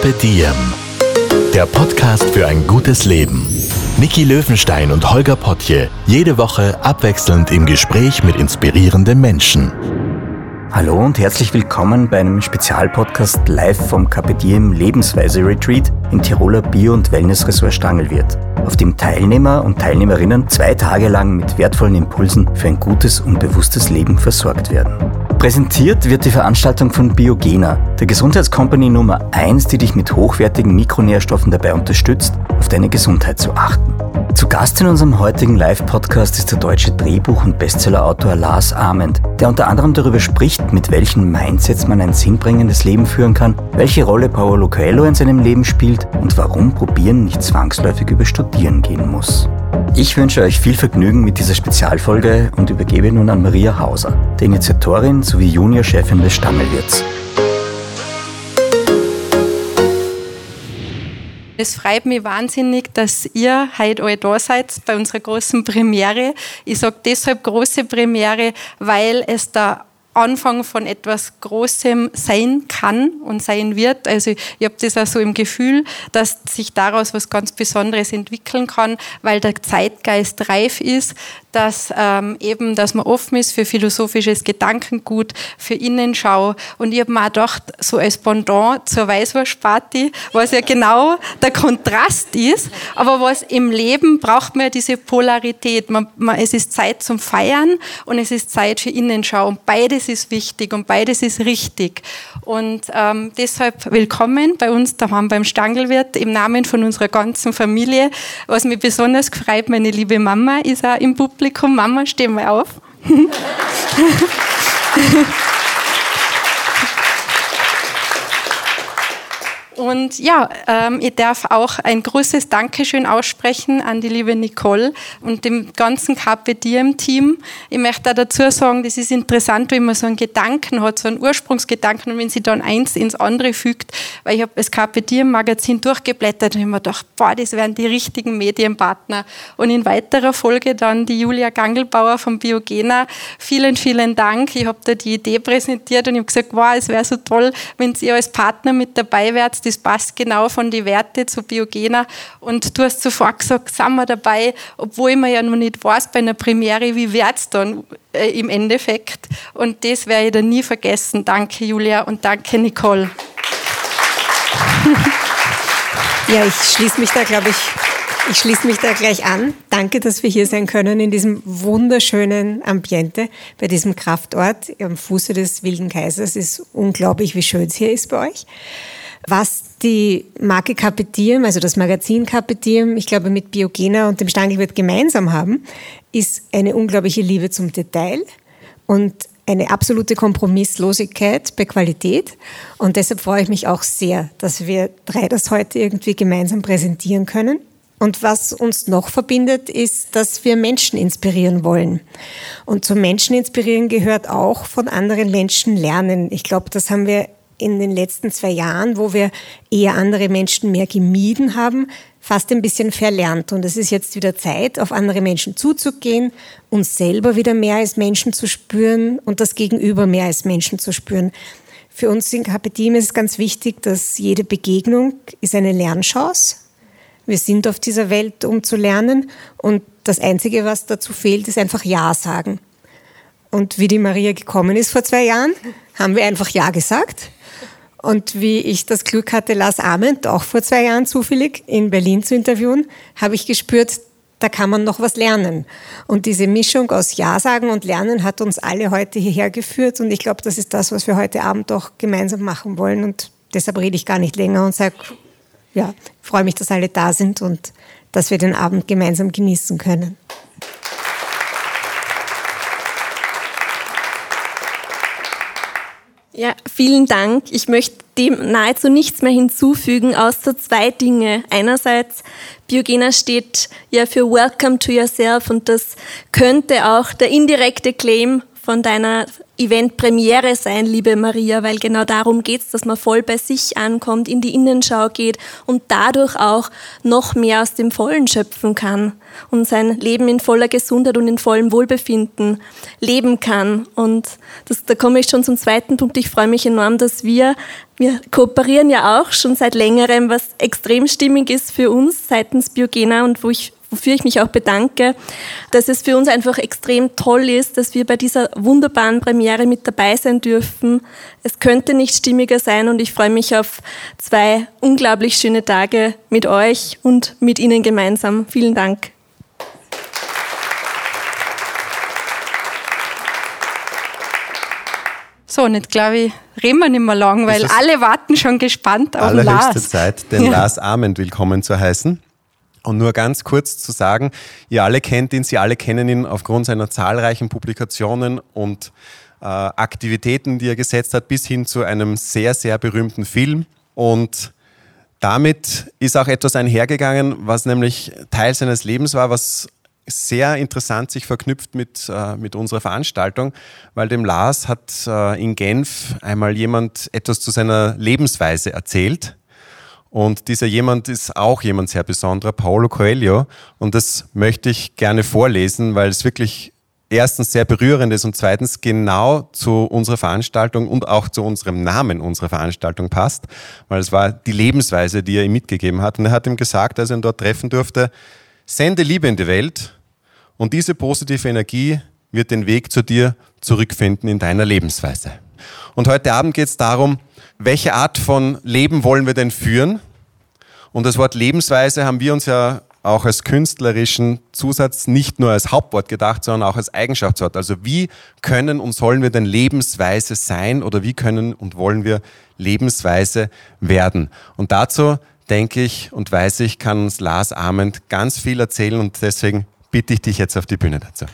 Carpe Diem. Der Podcast für ein gutes Leben. Niki Löwenstein und Holger Potje, jede Woche abwechselnd im Gespräch mit inspirierenden Menschen. Hallo und herzlich willkommen bei einem Spezialpodcast live vom Carpe Diem Lebensweise Retreat im Tiroler Bio- und Wellnessressort Stangelwirt, auf dem Teilnehmer und Teilnehmerinnen zwei Tage lang mit wertvollen Impulsen für ein gutes und bewusstes Leben versorgt werden. Präsentiert wird die Veranstaltung von Biogena, der Gesundheitscompany Nummer 1, die dich mit hochwertigen Mikronährstoffen dabei unterstützt, auf deine Gesundheit zu achten. Zu Gast in unserem heutigen Live-Podcast ist der deutsche Drehbuch- und Bestsellerautor Lars Ament, der unter anderem darüber spricht, mit welchen Mindsets man ein sinnbringendes Leben führen kann, welche Rolle Paolo Coelho in seinem Leben spielt und warum Probieren nicht zwangsläufig über Studieren gehen muss. Ich wünsche euch viel Vergnügen mit dieser Spezialfolge und übergebe nun an Maria Hauser, der Initiatorin sowie Juniorchefin des Stammelwirts. Es freut mich wahnsinnig, dass ihr heute alle da seid bei unserer großen Premiere. Ich sage deshalb große Premiere, weil es da Anfang von etwas Großem sein kann und sein wird. Also ich habe das auch so im Gefühl, dass sich daraus was ganz Besonderes entwickeln kann, weil der Zeitgeist reif ist, dass ähm, eben, dass man offen ist für philosophisches Gedankengut, für Innenschau. Und ich habe mir auch gedacht, so als Pendant zur Weißwurstparty, was ja genau der Kontrast ist, aber was im Leben braucht man ja diese Polarität. Man, man, es ist Zeit zum Feiern und es ist Zeit für Innenschau. Und beides ist wichtig und beides ist richtig. Und ähm, deshalb willkommen bei uns daheim beim Stangelwirt im Namen von unserer ganzen Familie. Was mich besonders freut, meine liebe Mama ist auch im Publikum Mama, steh mal auf. Und ja, ähm, ich darf auch ein großes Dankeschön aussprechen an die liebe Nicole und dem ganzen Carpe Diem Team. Ich möchte da dazu sagen, das ist interessant, wenn man so einen Gedanken hat, so einen Ursprungsgedanken und wenn sie dann eins ins andere fügt, weil ich habe das Carpe Diem Magazin durchgeblättert und ich mir gedacht, boah, das wären die richtigen Medienpartner. Und in weiterer Folge dann die Julia Gangelbauer von Biogena. Vielen, vielen Dank. Ich habe da die Idee präsentiert und ich habe gesagt, wow, es wäre so toll, wenn Sie als Partner mit dabei wärt das passt genau von den Werten zu Biogener. Und du hast sofort gesagt, sind wir dabei, obwohl man ja noch nicht weiß bei einer Premiere, wie wird es dann äh, im Endeffekt. Und das werde ich dann nie vergessen. Danke, Julia, und danke, Nicole. Ja, ich schließe mich da, glaube ich, ich schließe mich da gleich an. Danke, dass wir hier sein können in diesem wunderschönen Ambiente, bei diesem Kraftort am Fuße des Wilden Kaisers. Es ist unglaublich, wie schön es hier ist bei euch. Was die Marke Capetium, also das Magazin Capetium, ich glaube mit Biogena und dem Stangelwirt gemeinsam haben, ist eine unglaubliche Liebe zum Detail und eine absolute Kompromisslosigkeit bei Qualität. Und deshalb freue ich mich auch sehr, dass wir drei das heute irgendwie gemeinsam präsentieren können. Und was uns noch verbindet, ist, dass wir Menschen inspirieren wollen. Und zum Menschen inspirieren gehört auch von anderen Menschen lernen. Ich glaube, das haben wir in den letzten zwei Jahren, wo wir eher andere Menschen mehr gemieden haben, fast ein bisschen verlernt. Und es ist jetzt wieder Zeit, auf andere Menschen zuzugehen, uns selber wieder mehr als Menschen zu spüren und das Gegenüber mehr als Menschen zu spüren. Für uns in Kapetim ist es ganz wichtig, dass jede Begegnung ist eine Lernchance. Wir sind auf dieser Welt, um zu lernen. Und das Einzige, was dazu fehlt, ist einfach Ja sagen. Und wie die Maria gekommen ist vor zwei Jahren, haben wir einfach Ja gesagt. Und wie ich das Glück hatte, Lars Ament auch vor zwei Jahren zufällig in Berlin zu interviewen, habe ich gespürt, da kann man noch was lernen. Und diese Mischung aus Ja sagen und Lernen hat uns alle heute hierher geführt. Und ich glaube, das ist das, was wir heute Abend auch gemeinsam machen wollen. Und deshalb rede ich gar nicht länger und sage, ja, freue mich, dass alle da sind und dass wir den Abend gemeinsam genießen können. Ja, vielen Dank. Ich möchte dem nahezu nichts mehr hinzufügen, außer zwei Dinge. Einerseits, Biogena steht ja für Welcome to Yourself und das könnte auch der indirekte Claim von deiner Event-Premiere sein, liebe Maria, weil genau darum geht's, dass man voll bei sich ankommt, in die Innenschau geht und dadurch auch noch mehr aus dem Vollen schöpfen kann und sein Leben in voller Gesundheit und in vollem Wohlbefinden leben kann. Und das, da komme ich schon zum zweiten Punkt. Ich freue mich enorm, dass wir, wir kooperieren ja auch schon seit längerem, was extrem stimmig ist für uns seitens Biogena und wo ich wofür ich mich auch bedanke, dass es für uns einfach extrem toll ist, dass wir bei dieser wunderbaren Premiere mit dabei sein dürfen. Es könnte nicht stimmiger sein und ich freue mich auf zwei unglaublich schöne Tage mit euch und mit Ihnen gemeinsam. Vielen Dank. So, und jetzt glaube ich, reden wir nicht mehr lang, weil alle warten schon gespannt auf Lars. Allerhöchste Zeit, den ja. Lars Arment willkommen zu heißen. Und nur ganz kurz zu sagen, ihr alle kennt ihn, Sie alle kennen ihn aufgrund seiner zahlreichen Publikationen und äh, Aktivitäten, die er gesetzt hat, bis hin zu einem sehr, sehr berühmten Film. Und damit ist auch etwas einhergegangen, was nämlich Teil seines Lebens war, was sehr interessant sich verknüpft mit, äh, mit unserer Veranstaltung, weil dem Lars hat äh, in Genf einmal jemand etwas zu seiner Lebensweise erzählt und dieser jemand ist auch jemand sehr besonderer, Paulo Coelho. Und das möchte ich gerne vorlesen, weil es wirklich erstens sehr berührend ist und zweitens genau zu unserer Veranstaltung und auch zu unserem Namen unserer Veranstaltung passt, weil es war die Lebensweise, die er ihm mitgegeben hat. Und er hat ihm gesagt, als er ihn dort treffen durfte, sende Liebe in die Welt und diese positive Energie wird den Weg zu dir zurückfinden in deiner Lebensweise. Und heute Abend geht es darum, welche Art von Leben wollen wir denn führen? Und das Wort Lebensweise haben wir uns ja auch als künstlerischen Zusatz nicht nur als Hauptwort gedacht, sondern auch als Eigenschaftswort. Also wie können und sollen wir denn Lebensweise sein oder wie können und wollen wir Lebensweise werden? Und dazu denke ich und weiß ich, kann uns Lars Arment ganz viel erzählen und deswegen bitte ich dich jetzt auf die Bühne dazu.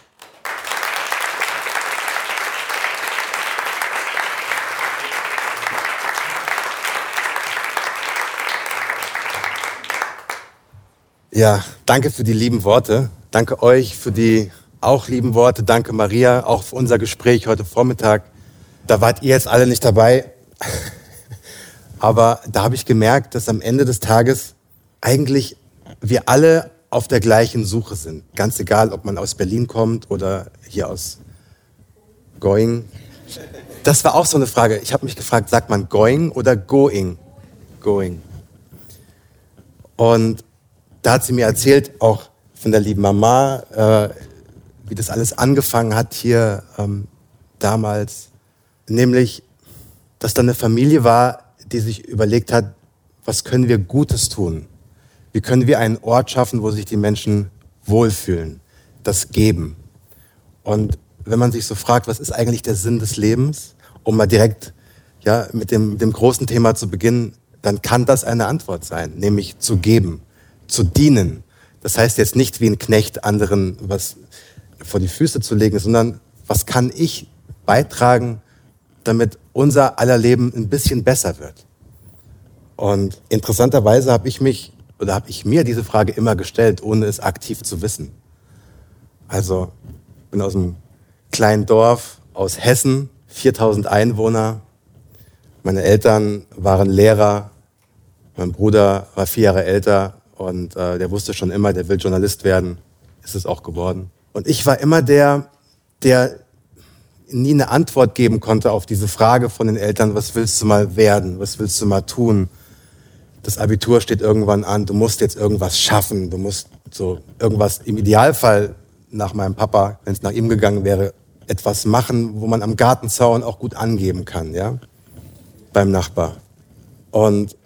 Ja, danke für die lieben Worte. Danke euch für die auch lieben Worte. Danke Maria, auch für unser Gespräch heute Vormittag. Da wart ihr jetzt alle nicht dabei. Aber da habe ich gemerkt, dass am Ende des Tages eigentlich wir alle auf der gleichen Suche sind. Ganz egal, ob man aus Berlin kommt oder hier aus Going. Das war auch so eine Frage. Ich habe mich gefragt, sagt man Going oder Going? Going. Und da hat sie mir erzählt, auch von der lieben Mama, äh, wie das alles angefangen hat hier ähm, damals. Nämlich, dass da eine Familie war, die sich überlegt hat, was können wir Gutes tun? Wie können wir einen Ort schaffen, wo sich die Menschen wohlfühlen? Das Geben. Und wenn man sich so fragt, was ist eigentlich der Sinn des Lebens, um mal direkt ja, mit dem, dem großen Thema zu beginnen, dann kann das eine Antwort sein, nämlich zu geben zu dienen. Das heißt jetzt nicht wie ein Knecht anderen was vor die Füße zu legen, sondern was kann ich beitragen, damit unser aller Leben ein bisschen besser wird. Und interessanterweise habe ich mich oder habe ich mir diese Frage immer gestellt, ohne es aktiv zu wissen. Also ich bin aus einem kleinen Dorf aus Hessen, 4000 Einwohner. Meine Eltern waren Lehrer. Mein Bruder war vier Jahre älter und äh, der wusste schon immer, der will Journalist werden. Ist es auch geworden. Und ich war immer der, der nie eine Antwort geben konnte auf diese Frage von den Eltern, was willst du mal werden? Was willst du mal tun? Das Abitur steht irgendwann an, du musst jetzt irgendwas schaffen, du musst so irgendwas im Idealfall nach meinem Papa, wenn es nach ihm gegangen wäre, etwas machen, wo man am Gartenzaun auch gut angeben kann, ja? Beim Nachbar. Und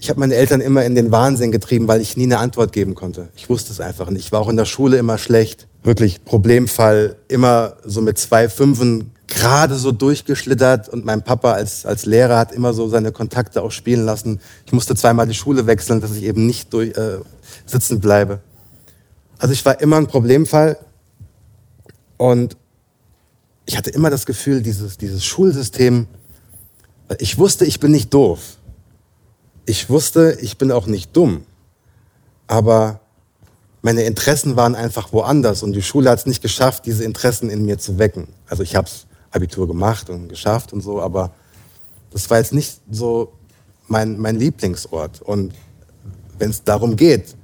ich habe meine Eltern immer in den Wahnsinn getrieben, weil ich nie eine Antwort geben konnte. Ich wusste es einfach nicht. Ich war auch in der Schule immer schlecht. Wirklich Problemfall, immer so mit zwei Fünfen gerade so durchgeschlittert und mein Papa als, als Lehrer hat immer so seine Kontakte auch spielen lassen. Ich musste zweimal die Schule wechseln, dass ich eben nicht durch, äh, sitzen bleibe. Also ich war immer ein Problemfall und ich hatte immer das Gefühl, dieses, dieses Schulsystem, ich wusste, ich bin nicht doof ich wusste, ich bin auch nicht dumm, aber meine Interessen waren einfach woanders und die Schule hat es nicht geschafft, diese Interessen in mir zu wecken. Also ich habe Abitur gemacht und geschafft und so, aber das war jetzt nicht so mein, mein Lieblingsort. Und wenn es darum geht,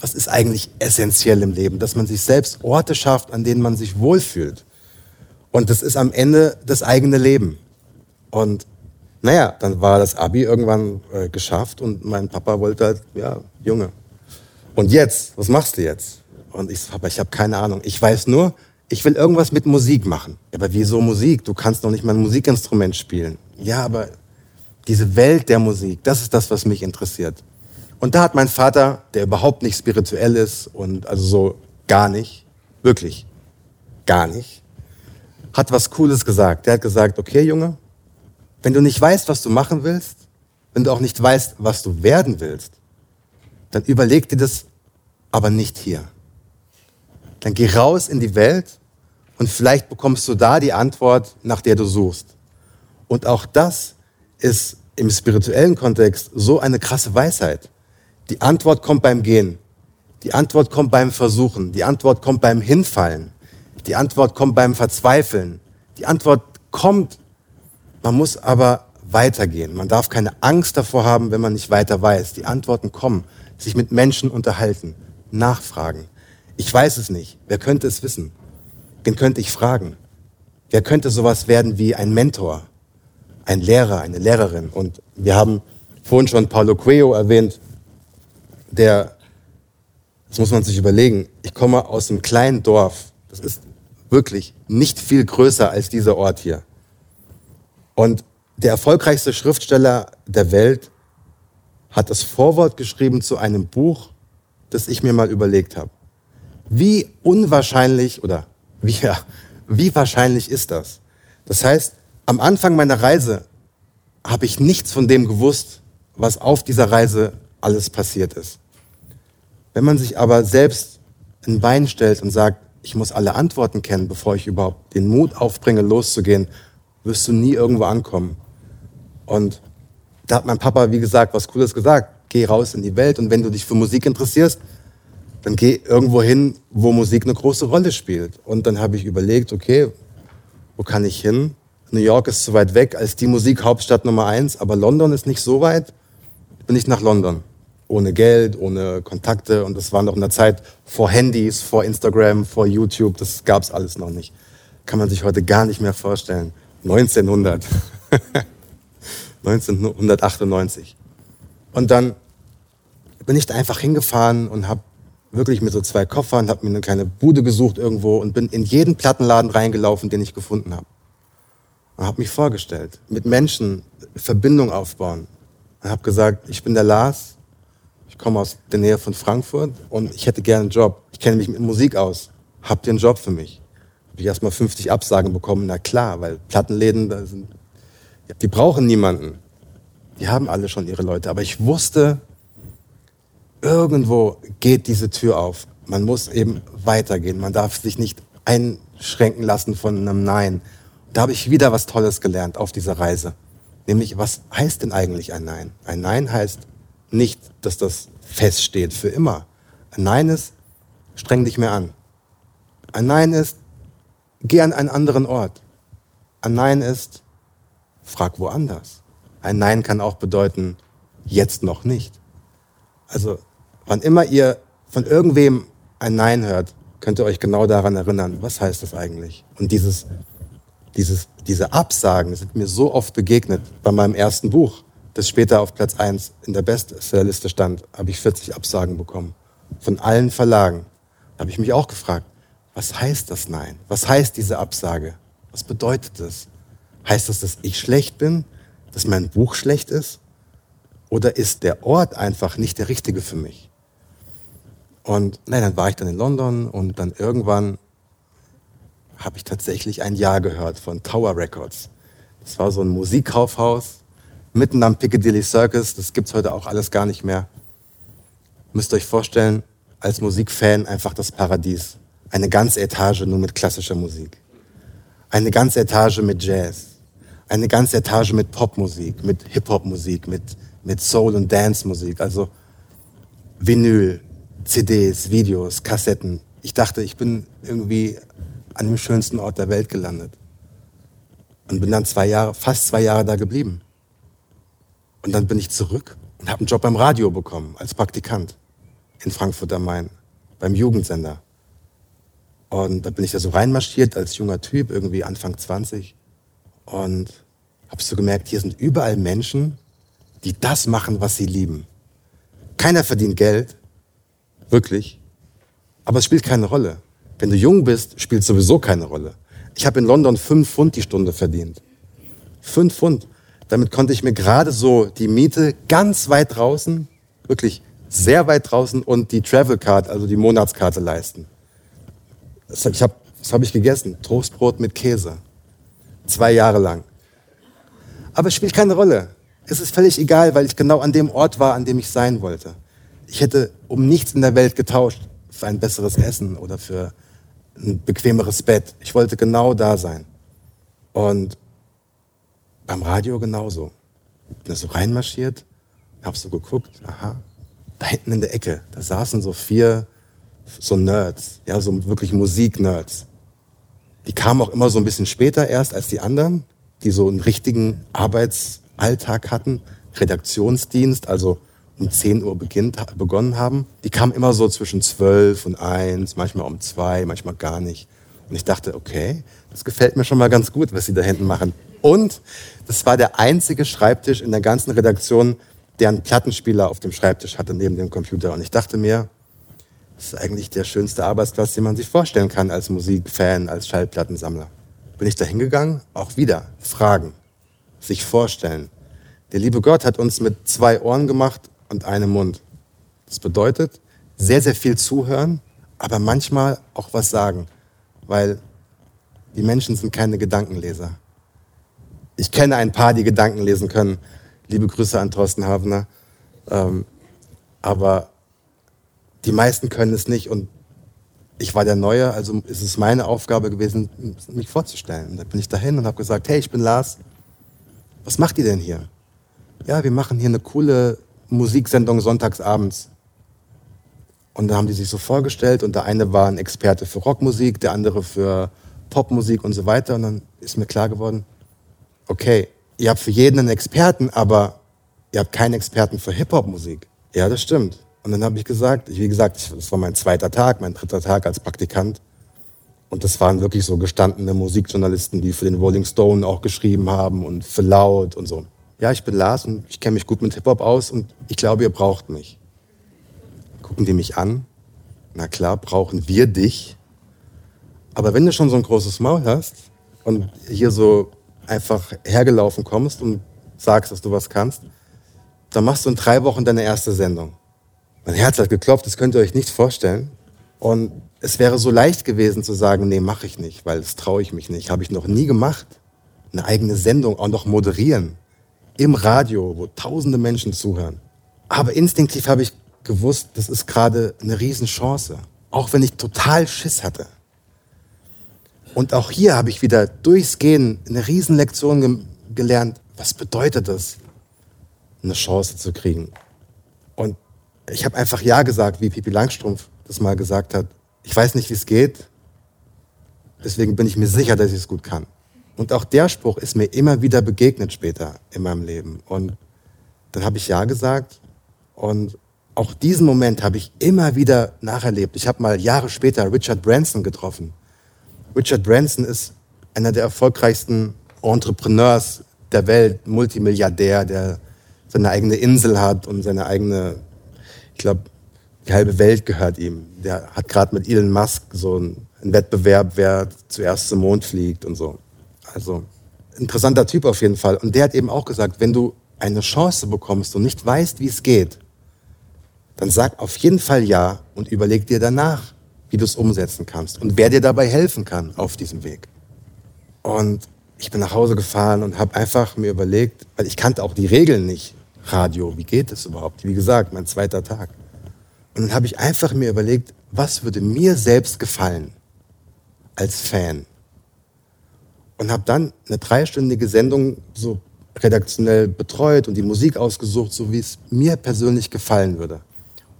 was ist eigentlich essentiell im Leben, dass man sich selbst Orte schafft, an denen man sich wohlfühlt. Und das ist am Ende das eigene Leben. Und naja, dann war das Abi irgendwann äh, geschafft und mein Papa wollte halt, ja, Junge. Und jetzt, was machst du jetzt? Und ich Papa, ich habe keine Ahnung. Ich weiß nur, ich will irgendwas mit Musik machen. Aber wieso Musik? Du kannst noch nicht mal ein Musikinstrument spielen. Ja, aber diese Welt der Musik, das ist das, was mich interessiert. Und da hat mein Vater, der überhaupt nicht spirituell ist und also so gar nicht, wirklich gar nicht, hat was Cooles gesagt. Der hat gesagt, okay Junge, wenn du nicht weißt, was du machen willst, wenn du auch nicht weißt, was du werden willst, dann überleg dir das aber nicht hier. Dann geh raus in die Welt und vielleicht bekommst du da die Antwort, nach der du suchst. Und auch das ist im spirituellen Kontext so eine krasse Weisheit. Die Antwort kommt beim Gehen. Die Antwort kommt beim Versuchen. Die Antwort kommt beim Hinfallen. Die Antwort kommt beim Verzweifeln. Die Antwort kommt. Man muss aber weitergehen. Man darf keine Angst davor haben, wenn man nicht weiter weiß. Die Antworten kommen. Sich mit Menschen unterhalten. Nachfragen. Ich weiß es nicht. Wer könnte es wissen? Wen könnte ich fragen? Wer könnte sowas werden wie ein Mentor? Ein Lehrer, eine Lehrerin? Und wir haben vorhin schon Paulo Coelho erwähnt der, das muss man sich überlegen, ich komme aus einem kleinen Dorf, das ist wirklich nicht viel größer als dieser Ort hier. Und der erfolgreichste Schriftsteller der Welt hat das Vorwort geschrieben zu einem Buch, das ich mir mal überlegt habe. Wie unwahrscheinlich oder wie, ja, wie wahrscheinlich ist das? Das heißt, am Anfang meiner Reise habe ich nichts von dem gewusst, was auf dieser Reise alles passiert ist. Wenn man sich aber selbst ein Bein stellt und sagt, ich muss alle Antworten kennen, bevor ich überhaupt den Mut aufbringe, loszugehen, wirst du nie irgendwo ankommen. Und da hat mein Papa, wie gesagt, was Cooles gesagt. Geh raus in die Welt und wenn du dich für Musik interessierst, dann geh irgendwo hin, wo Musik eine große Rolle spielt. Und dann habe ich überlegt, okay, wo kann ich hin? New York ist zu weit weg als die Musikhauptstadt Nummer eins, aber London ist nicht so weit. Bin ich nach London ohne Geld, ohne Kontakte. Und das war noch in der Zeit vor Handys, vor Instagram, vor YouTube. Das gab es alles noch nicht. Kann man sich heute gar nicht mehr vorstellen. 1900. 1998. Und dann bin ich da einfach hingefahren und habe wirklich mit so zwei Koffern, habe mir eine kleine Bude gesucht irgendwo und bin in jeden Plattenladen reingelaufen, den ich gefunden habe. Und habe mich vorgestellt, mit Menschen Verbindung aufbauen. Und habe gesagt, ich bin der Lars, ich komme aus der Nähe von Frankfurt und ich hätte gerne einen Job. Ich kenne mich mit Musik aus. Habt ihr einen Job für mich? Habe ich erstmal 50 Absagen bekommen. Na klar, weil Plattenläden, sind, die brauchen niemanden. Die haben alle schon ihre Leute. Aber ich wusste, irgendwo geht diese Tür auf. Man muss eben weitergehen. Man darf sich nicht einschränken lassen von einem Nein. Da habe ich wieder was Tolles gelernt auf dieser Reise. Nämlich, was heißt denn eigentlich ein Nein? Ein Nein heißt, nicht, dass das feststeht für immer. Ein Nein ist, streng dich mehr an. Ein Nein ist, geh an einen anderen Ort. Ein Nein ist, frag woanders. Ein Nein kann auch bedeuten, jetzt noch nicht. Also, wann immer ihr von irgendwem ein Nein hört, könnt ihr euch genau daran erinnern, was heißt das eigentlich? Und dieses, dieses, diese Absagen sind mir so oft begegnet bei meinem ersten Buch das später auf Platz 1 in der Bestsellerliste stand, habe ich 40 Absagen bekommen. Von allen Verlagen. Da habe ich mich auch gefragt, was heißt das Nein? Was heißt diese Absage? Was bedeutet das? Heißt das, dass ich schlecht bin? Dass mein Buch schlecht ist? Oder ist der Ort einfach nicht der richtige für mich? Und nein, dann war ich dann in London und dann irgendwann habe ich tatsächlich ein Ja gehört von Tower Records. Das war so ein Musikkaufhaus mitten am Piccadilly Circus. Das gibt's heute auch alles gar nicht mehr. Müsst ihr euch vorstellen, als Musikfan einfach das Paradies. Eine ganze Etage nur mit klassischer Musik. Eine ganze Etage mit Jazz. Eine ganze Etage mit Popmusik, mit Hip-Hop-Musik, mit, mit Soul- und Dance-Musik. Also Vinyl, CDs, Videos, Kassetten. Ich dachte, ich bin irgendwie an dem schönsten Ort der Welt gelandet. Und bin dann zwei Jahre, fast zwei Jahre da geblieben. Und dann bin ich zurück und habe einen Job beim Radio bekommen, als Praktikant in Frankfurt am Main, beim Jugendsender. Und da bin ich da so reinmarschiert als junger Typ, irgendwie Anfang 20. Und habe so gemerkt, hier sind überall Menschen, die das machen, was sie lieben. Keiner verdient Geld, wirklich. Aber es spielt keine Rolle. Wenn du jung bist, spielt es sowieso keine Rolle. Ich habe in London fünf Pfund die Stunde verdient. Fünf Pfund. Damit konnte ich mir gerade so die Miete ganz weit draußen, wirklich sehr weit draußen und die Travel Card, also die Monatskarte leisten. Das, ich hab, das habe ich gegessen. Toastbrot mit Käse. Zwei Jahre lang. Aber es spielt keine Rolle. Es ist völlig egal, weil ich genau an dem Ort war, an dem ich sein wollte. Ich hätte um nichts in der Welt getauscht für ein besseres Essen oder für ein bequemeres Bett. Ich wollte genau da sein. Und beim Radio genauso. Bin da so reinmarschiert, hab so geguckt, aha, da hinten in der Ecke, da saßen so vier so Nerds, ja, so wirklich Musik-Nerds. Die kamen auch immer so ein bisschen später erst als die anderen, die so einen richtigen Arbeitsalltag hatten, Redaktionsdienst, also um 10 Uhr beginnt, begonnen haben. Die kamen immer so zwischen 12 und 1, manchmal um 2, manchmal gar nicht. Und ich dachte, okay, das gefällt mir schon mal ganz gut, was sie da hinten machen. Und das war der einzige Schreibtisch in der ganzen Redaktion, der einen Plattenspieler auf dem Schreibtisch hatte neben dem Computer. Und ich dachte mir, das ist eigentlich der schönste Arbeitsplatz, den man sich vorstellen kann als Musikfan, als Schallplattensammler. Bin ich da hingegangen? Auch wieder Fragen, sich vorstellen. Der liebe Gott hat uns mit zwei Ohren gemacht und einem Mund. Das bedeutet, sehr, sehr viel zuhören, aber manchmal auch was sagen, weil die Menschen sind keine Gedankenleser. Ich kenne ein paar, die Gedanken lesen können. Liebe Grüße an Thorsten Havner. Ähm, aber die meisten können es nicht und ich war der Neue, also ist es meine Aufgabe gewesen, mich vorzustellen. Und da bin ich dahin und habe gesagt, hey, ich bin Lars. Was macht ihr denn hier? Ja, wir machen hier eine coole Musiksendung sonntagsabends. Und da haben die sich so vorgestellt und der eine war ein Experte für Rockmusik, der andere für Popmusik und so weiter. Und dann ist mir klar geworden, okay, ihr habt für jeden einen Experten, aber ihr habt keinen Experten für Hip-Hop-Musik. Ja, das stimmt. Und dann habe ich gesagt, wie gesagt, das war mein zweiter Tag, mein dritter Tag als Praktikant. Und das waren wirklich so gestandene Musikjournalisten, die für den Rolling Stone auch geschrieben haben und für Laut und so. Ja, ich bin Lars und ich kenne mich gut mit Hip-Hop aus und ich glaube, ihr braucht mich. Gucken die mich an? Na klar, brauchen wir dich. Aber wenn du schon so ein großes Maul hast und hier so einfach hergelaufen kommst und sagst, dass du was kannst, dann machst du in drei Wochen deine erste Sendung. Mein Herz hat geklopft, das könnt ihr euch nicht vorstellen. Und es wäre so leicht gewesen zu sagen, nee, mache ich nicht, weil das traue ich mich nicht. Habe ich noch nie gemacht. Eine eigene Sendung auch noch moderieren. Im Radio, wo tausende Menschen zuhören. Aber instinktiv habe ich gewusst, das ist gerade eine Riesenchance. Auch wenn ich total Schiss hatte. Und auch hier habe ich wieder durchs Gehen eine Riesenlektion ge gelernt. Was bedeutet es, eine Chance zu kriegen? Und ich habe einfach Ja gesagt, wie Pipi Langstrumpf das mal gesagt hat. Ich weiß nicht, wie es geht. Deswegen bin ich mir sicher, dass ich es gut kann. Und auch der Spruch ist mir immer wieder begegnet später in meinem Leben. Und dann habe ich Ja gesagt. Und auch diesen Moment habe ich immer wieder nacherlebt. Ich habe mal Jahre später Richard Branson getroffen. Richard Branson ist einer der erfolgreichsten Entrepreneurs der Welt, Multimilliardär, der seine eigene Insel hat und seine eigene, ich glaube, die halbe Welt gehört ihm. Der hat gerade mit Elon Musk so einen, einen Wettbewerb, wer zuerst zum Mond fliegt und so. Also interessanter Typ auf jeden Fall. Und der hat eben auch gesagt, wenn du eine Chance bekommst und nicht weißt, wie es geht, dann sag auf jeden Fall ja und überleg dir danach, wie du es umsetzen kannst und wer dir dabei helfen kann auf diesem Weg. Und ich bin nach Hause gefahren und habe einfach mir überlegt, weil ich kannte auch die Regeln nicht. Radio, wie geht es überhaupt? Wie gesagt, mein zweiter Tag. Und dann habe ich einfach mir überlegt, was würde mir selbst gefallen als Fan? Und habe dann eine dreistündige Sendung so redaktionell betreut und die Musik ausgesucht, so wie es mir persönlich gefallen würde.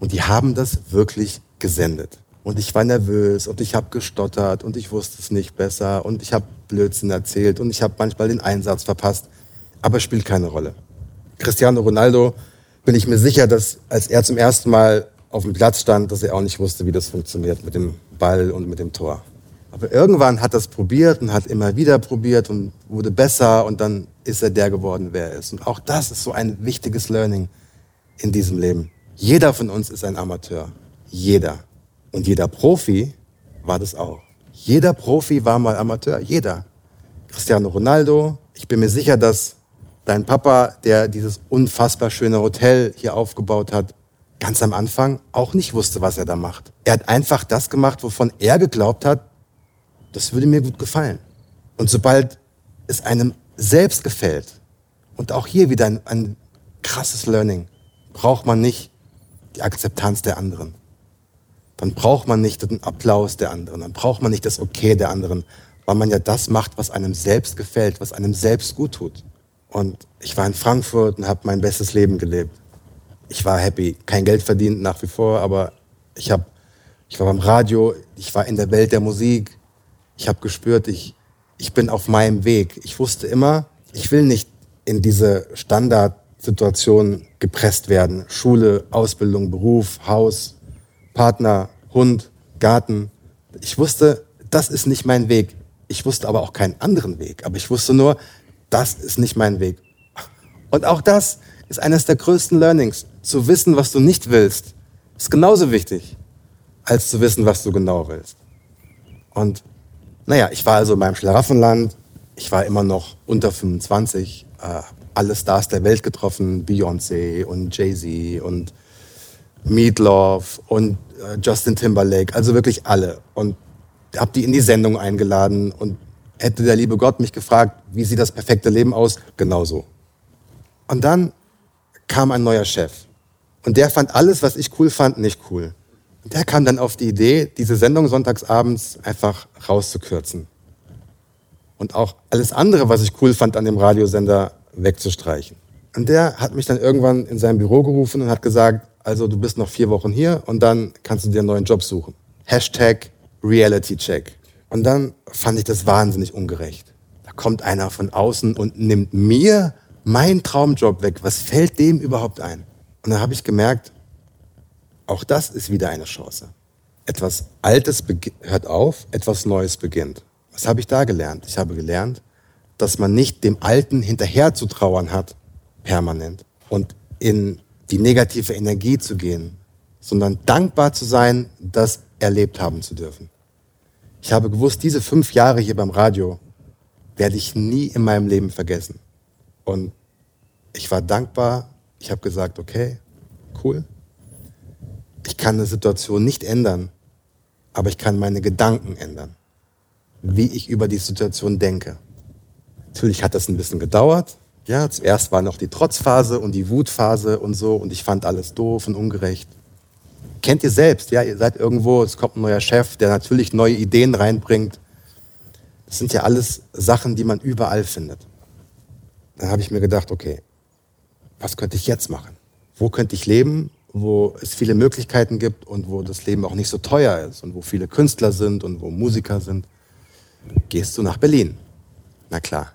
Und die haben das wirklich gesendet. Und ich war nervös und ich habe gestottert und ich wusste es nicht besser und ich habe Blödsinn erzählt und ich habe manchmal den Einsatz verpasst. Aber spielt keine Rolle. Cristiano Ronaldo bin ich mir sicher, dass als er zum ersten Mal auf dem Platz stand, dass er auch nicht wusste, wie das funktioniert mit dem Ball und mit dem Tor. Aber irgendwann hat er es probiert und hat immer wieder probiert und wurde besser und dann ist er der geworden, wer er ist. Und auch das ist so ein wichtiges Learning in diesem Leben. Jeder von uns ist ein Amateur. Jeder. Und jeder Profi war das auch. Jeder Profi war mal Amateur. Jeder. Cristiano Ronaldo. Ich bin mir sicher, dass dein Papa, der dieses unfassbar schöne Hotel hier aufgebaut hat, ganz am Anfang auch nicht wusste, was er da macht. Er hat einfach das gemacht, wovon er geglaubt hat, das würde mir gut gefallen. Und sobald es einem selbst gefällt, und auch hier wieder ein, ein krasses Learning, braucht man nicht die Akzeptanz der anderen. Dann braucht man nicht den Applaus der anderen, dann braucht man nicht das Okay der anderen, weil man ja das macht, was einem selbst gefällt, was einem selbst gut tut. Und ich war in Frankfurt und habe mein bestes Leben gelebt. Ich war happy, kein Geld verdient nach wie vor, aber ich habe, ich war beim Radio, ich war in der Welt der Musik, ich habe gespürt, ich, ich bin auf meinem Weg. Ich wusste immer, ich will nicht in diese Standardsituation gepresst werden. Schule, Ausbildung, Beruf, Haus, Partner, Hund, Garten. Ich wusste, das ist nicht mein Weg. Ich wusste aber auch keinen anderen Weg. Aber ich wusste nur, das ist nicht mein Weg. Und auch das ist eines der größten Learnings. Zu wissen, was du nicht willst, ist genauso wichtig, als zu wissen, was du genau willst. Und naja, ich war also in meinem Schlaraffenland. Ich war immer noch unter 25. Äh, alle Stars der Welt getroffen. Beyoncé und Jay-Z und Meatloaf und äh, Justin Timberlake. Also wirklich alle. Und habe die in die Sendung eingeladen. Und hätte der liebe Gott mich gefragt, wie sieht das perfekte Leben aus? Genauso. Und dann kam ein neuer Chef. Und der fand alles, was ich cool fand, nicht cool der kam dann auf die Idee, diese Sendung sonntagsabends einfach rauszukürzen. Und auch alles andere, was ich cool fand an dem Radiosender, wegzustreichen. Und der hat mich dann irgendwann in sein Büro gerufen und hat gesagt, also du bist noch vier Wochen hier und dann kannst du dir einen neuen Job suchen. Hashtag Reality Check. Und dann fand ich das wahnsinnig ungerecht. Da kommt einer von außen und nimmt mir meinen Traumjob weg. Was fällt dem überhaupt ein? Und dann habe ich gemerkt, auch das ist wieder eine Chance. Etwas Altes hört auf, etwas Neues beginnt. Was habe ich da gelernt? Ich habe gelernt, dass man nicht dem Alten hinterher zu trauern hat, permanent, und in die negative Energie zu gehen, sondern dankbar zu sein, das erlebt haben zu dürfen. Ich habe gewusst, diese fünf Jahre hier beim Radio werde ich nie in meinem Leben vergessen. Und ich war dankbar. Ich habe gesagt, okay, cool, ich kann eine Situation nicht ändern, aber ich kann meine Gedanken ändern, wie ich über die Situation denke. Natürlich hat das ein bisschen gedauert. Ja, zuerst war noch die Trotzphase und die Wutphase und so und ich fand alles doof und ungerecht. Kennt ihr selbst, ja, ihr seid irgendwo, es kommt ein neuer Chef, der natürlich neue Ideen reinbringt. Das sind ja alles Sachen, die man überall findet. Dann habe ich mir gedacht, okay, was könnte ich jetzt machen? Wo könnte ich leben? wo es viele Möglichkeiten gibt und wo das Leben auch nicht so teuer ist und wo viele Künstler sind und wo Musiker sind, gehst du nach Berlin. Na klar,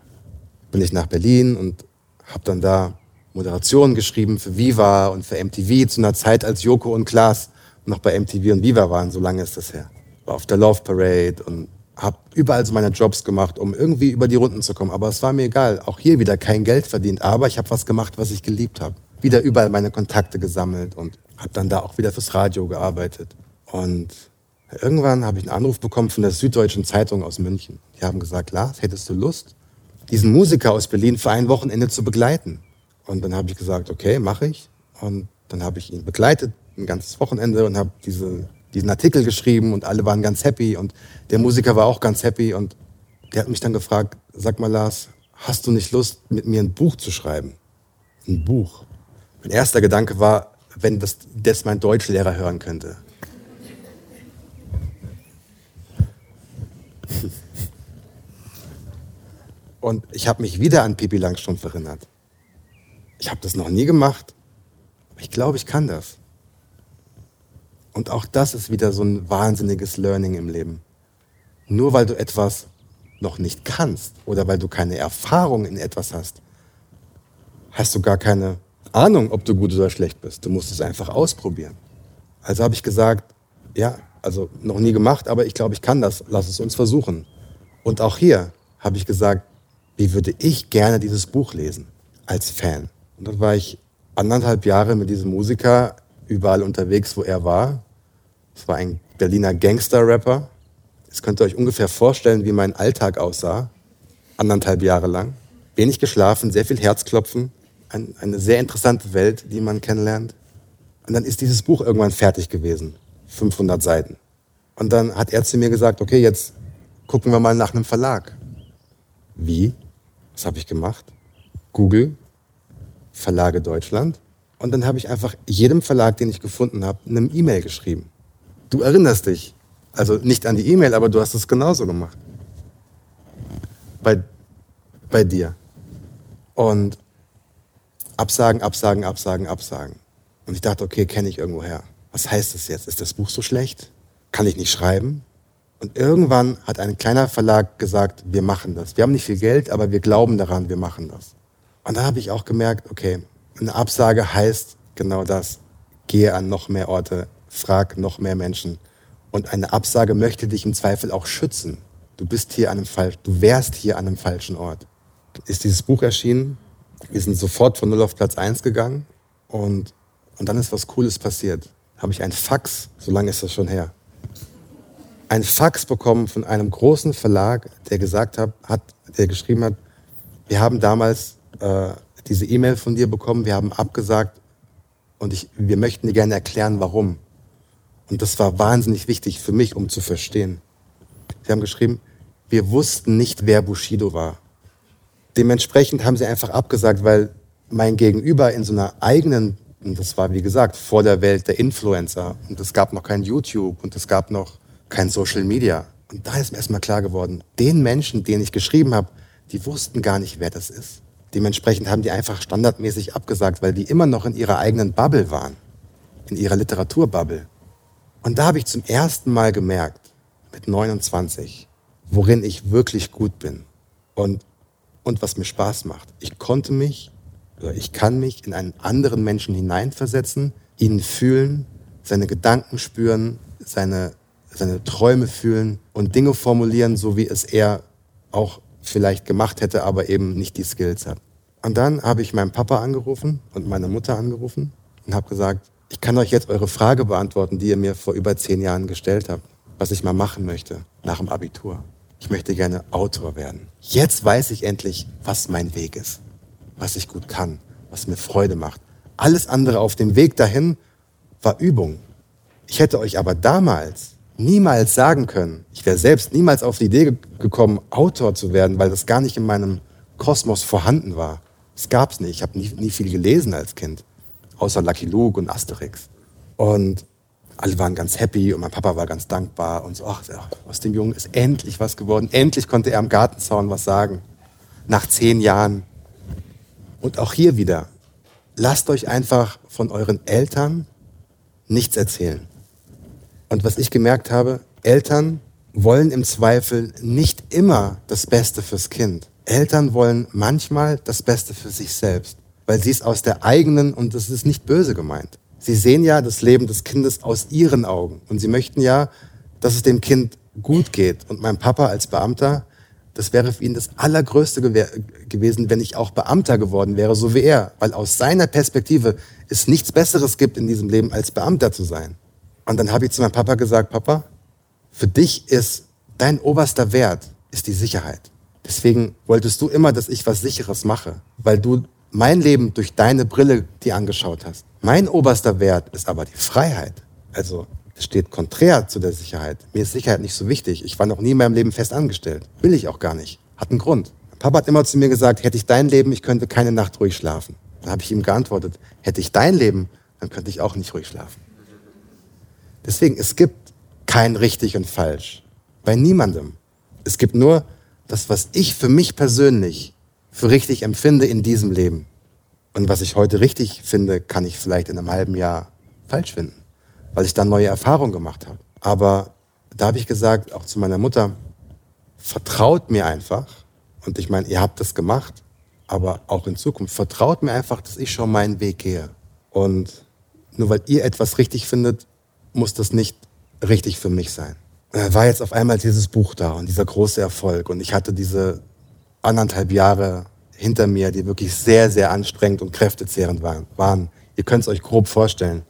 bin ich nach Berlin und habe dann da Moderationen geschrieben für Viva und für MTV zu einer Zeit, als Joko und Klaas noch bei MTV und Viva waren. So lange ist das her. War auf der Love Parade und habe überall so meine Jobs gemacht, um irgendwie über die Runden zu kommen. Aber es war mir egal. Auch hier wieder kein Geld verdient. Aber ich habe was gemacht, was ich geliebt habe wieder überall meine Kontakte gesammelt und habe dann da auch wieder fürs Radio gearbeitet. Und irgendwann habe ich einen Anruf bekommen von der Süddeutschen Zeitung aus München. Die haben gesagt, Lars, hättest du Lust, diesen Musiker aus Berlin für ein Wochenende zu begleiten? Und dann habe ich gesagt, okay, mache ich. Und dann habe ich ihn begleitet, ein ganzes Wochenende und habe diese, diesen Artikel geschrieben und alle waren ganz happy und der Musiker war auch ganz happy und der hat mich dann gefragt, sag mal Lars, hast du nicht Lust, mit mir ein Buch zu schreiben? Ein Buch. Mein erster Gedanke war, wenn das, das mein Deutschlehrer hören könnte. Und ich habe mich wieder an Pippi Langstrumpf erinnert. Ich habe das noch nie gemacht, aber ich glaube, ich kann das. Und auch das ist wieder so ein wahnsinniges Learning im Leben. Nur weil du etwas noch nicht kannst oder weil du keine Erfahrung in etwas hast, hast du gar keine Ahnung, ob du gut oder schlecht bist. Du musst es einfach ausprobieren. Also habe ich gesagt, ja, also noch nie gemacht, aber ich glaube, ich kann das. Lass es uns versuchen. Und auch hier habe ich gesagt, wie würde ich gerne dieses Buch lesen als Fan? Und dann war ich anderthalb Jahre mit diesem Musiker überall unterwegs, wo er war. Es war ein Berliner Gangster-Rapper. Jetzt könnt ihr euch ungefähr vorstellen, wie mein Alltag aussah. Anderthalb Jahre lang. Wenig geschlafen, sehr viel Herzklopfen. Ein, eine sehr interessante Welt, die man kennenlernt. Und dann ist dieses Buch irgendwann fertig gewesen. 500 Seiten. Und dann hat er zu mir gesagt, okay, jetzt gucken wir mal nach einem Verlag. Wie? Was habe ich gemacht? Google, Verlage Deutschland. Und dann habe ich einfach jedem Verlag, den ich gefunden habe, eine E-Mail geschrieben. Du erinnerst dich. Also nicht an die E-Mail, aber du hast es genauso gemacht. Bei, bei dir. Und Absagen, Absagen, Absagen, Absagen. Und ich dachte, okay, kenne ich irgendwo her. Was heißt das jetzt? Ist das Buch so schlecht? Kann ich nicht schreiben? Und irgendwann hat ein kleiner Verlag gesagt, wir machen das. Wir haben nicht viel Geld, aber wir glauben daran, wir machen das. Und da habe ich auch gemerkt, okay, eine Absage heißt genau das. Gehe an noch mehr Orte, frag noch mehr Menschen. Und eine Absage möchte dich im Zweifel auch schützen. Du bist hier an einem Fall, du wärst hier an einem falschen Ort. Ist dieses Buch erschienen? Wir sind sofort von null auf Platz eins gegangen und, und dann ist was Cooles passiert. Habe ich ein Fax, so lange ist das schon her, ein Fax bekommen von einem großen Verlag, der gesagt hat, hat der geschrieben hat, wir haben damals äh, diese E-Mail von dir bekommen, wir haben abgesagt und ich, wir möchten dir gerne erklären, warum. Und das war wahnsinnig wichtig für mich, um zu verstehen. Sie haben geschrieben, wir wussten nicht, wer Bushido war. Dementsprechend haben sie einfach abgesagt, weil mein Gegenüber in so einer eigenen, und das war wie gesagt vor der Welt der Influencer, und es gab noch kein YouTube und es gab noch kein Social Media. Und da ist mir erstmal klar geworden, den Menschen, denen ich geschrieben habe, die wussten gar nicht, wer das ist. Dementsprechend haben die einfach standardmäßig abgesagt, weil die immer noch in ihrer eigenen Bubble waren, in ihrer Literaturbubble. Und da habe ich zum ersten Mal gemerkt, mit 29, worin ich wirklich gut bin und, und was mir Spaß macht. Ich konnte mich oder ich kann mich in einen anderen Menschen hineinversetzen, ihn fühlen, seine Gedanken spüren, seine, seine Träume fühlen und Dinge formulieren, so wie es er auch vielleicht gemacht hätte, aber eben nicht die Skills hat. Und dann habe ich meinen Papa angerufen und meine Mutter angerufen und habe gesagt, ich kann euch jetzt eure Frage beantworten, die ihr mir vor über zehn Jahren gestellt habt, was ich mal machen möchte nach dem Abitur. Ich möchte gerne Autor werden. Jetzt weiß ich endlich, was mein Weg ist, was ich gut kann, was mir Freude macht. Alles andere auf dem Weg dahin war Übung. Ich hätte euch aber damals niemals sagen können, ich wäre selbst niemals auf die Idee gekommen, Autor zu werden, weil das gar nicht in meinem Kosmos vorhanden war. Es gab's nicht. Ich habe nie, nie viel gelesen als Kind, außer Lucky Luke und Asterix. Und alle waren ganz happy und mein Papa war ganz dankbar und so, ach, aus dem Jungen ist endlich was geworden. Endlich konnte er am Gartenzaun was sagen. Nach zehn Jahren. Und auch hier wieder, lasst euch einfach von euren Eltern nichts erzählen. Und was ich gemerkt habe, Eltern wollen im Zweifel nicht immer das Beste fürs Kind. Eltern wollen manchmal das Beste für sich selbst, weil sie es aus der eigenen, und das ist nicht böse gemeint, sie sehen ja das Leben des Kindes aus ihren Augen und sie möchten ja, dass es dem Kind gut geht. Und mein Papa als Beamter, das wäre für ihn das Allergrößte gew gewesen, wenn ich auch Beamter geworden wäre, so wie er, weil aus seiner Perspektive es nichts Besseres gibt in diesem Leben, als Beamter zu sein. Und dann habe ich zu meinem Papa gesagt, Papa, für dich ist dein oberster Wert ist die Sicherheit. Deswegen wolltest du immer, dass ich was Sicheres mache, weil du mein Leben durch deine Brille dir angeschaut hast. Mein oberster Wert ist aber die Freiheit. Also es steht konträr zu der Sicherheit. Mir ist Sicherheit nicht so wichtig. Ich war noch nie in meinem Leben fest angestellt. Will ich auch gar nicht. Hat einen Grund. Papa hat immer zu mir gesagt, hätte ich dein Leben, ich könnte keine Nacht ruhig schlafen. Dann habe ich ihm geantwortet, hätte ich dein Leben, dann könnte ich auch nicht ruhig schlafen. Deswegen, es gibt kein richtig und falsch. Bei niemandem. Es gibt nur das, was ich für mich persönlich für richtig empfinde in diesem Leben. Und was ich heute richtig finde, kann ich vielleicht in einem halben Jahr falsch finden. weil ich dann neue Erfahrungen gemacht habe. Aber da habe ich gesagt, auch zu meiner Mutter, vertraut mir einfach. Und ich meine, ihr habt das gemacht, aber auch in Zukunft, vertraut mir einfach, dass ich schon meinen Weg gehe. Und nur weil ihr etwas richtig findet, muss das nicht richtig für mich sein. Und dann war jetzt auf einmal dieses Buch da und dieser große Erfolg. Und ich hatte diese anderthalb Jahre hinter mir, die wirklich sehr, sehr anstrengend und kräftezehrend waren. Ihr könnt es euch grob vorstellen,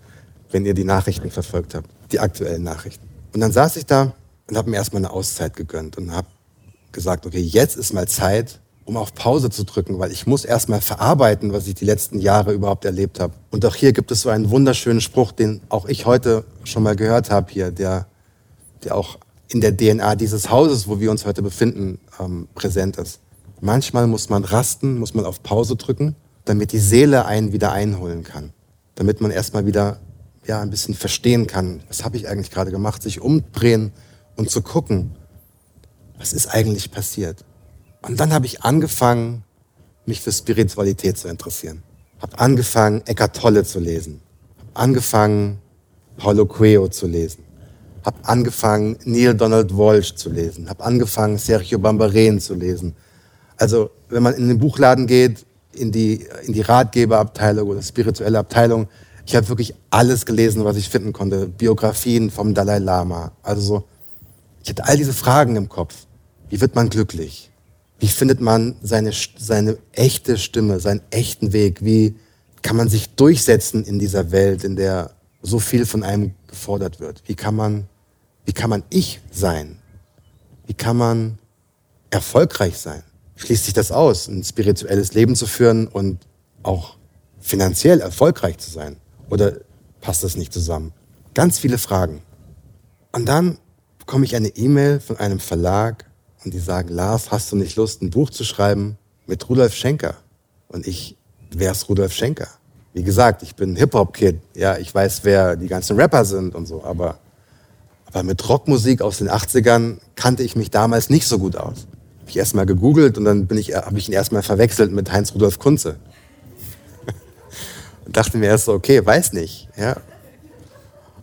wenn ihr die Nachrichten verfolgt habt, die aktuellen Nachrichten. Und dann saß ich da und habe mir erstmal eine Auszeit gegönnt und habe gesagt, okay, jetzt ist mal Zeit, um auf Pause zu drücken, weil ich muss erstmal verarbeiten, was ich die letzten Jahre überhaupt erlebt habe. Und auch hier gibt es so einen wunderschönen Spruch, den auch ich heute schon mal gehört habe hier, der, der auch in der DNA dieses Hauses, wo wir uns heute befinden, ähm, präsent ist. Manchmal muss man rasten, muss man auf Pause drücken, damit die Seele einen wieder einholen kann. Damit man erstmal wieder ja, ein bisschen verstehen kann, was habe ich eigentlich gerade gemacht, sich umdrehen und zu gucken, was ist eigentlich passiert. Und dann habe ich angefangen, mich für Spiritualität zu interessieren. Habe angefangen, Eckhart Tolle zu lesen. Habe angefangen, Paulo Coelho zu lesen. Habe angefangen, Neil Donald Walsh zu lesen. Habe angefangen, Sergio Bambaren zu lesen. Also, wenn man in den Buchladen geht, in die, in die Ratgeberabteilung oder spirituelle Abteilung, ich habe wirklich alles gelesen, was ich finden konnte. Biografien vom Dalai Lama. Also so, ich hatte all diese Fragen im Kopf. Wie wird man glücklich? Wie findet man seine, seine echte Stimme, seinen echten Weg? Wie kann man sich durchsetzen in dieser Welt, in der so viel von einem gefordert wird? Wie kann man, wie kann man ich sein? Wie kann man erfolgreich sein? Schließt sich das aus, ein spirituelles Leben zu führen und auch finanziell erfolgreich zu sein? Oder passt das nicht zusammen? Ganz viele Fragen. Und dann bekomme ich eine E-Mail von einem Verlag und die sagen, Lars, hast du nicht Lust, ein Buch zu schreiben mit Rudolf Schenker? Und ich, wer ist Rudolf Schenker? Wie gesagt, ich bin Hip-Hop-Kid. Ja, ich weiß, wer die ganzen Rapper sind und so, aber, aber mit Rockmusik aus den 80ern kannte ich mich damals nicht so gut aus. Habe ich erstmal gegoogelt und dann bin ich, habe ich ihn erstmal verwechselt mit Heinz Rudolf Kunze. und dachte mir erst so, okay, weiß nicht. Ja.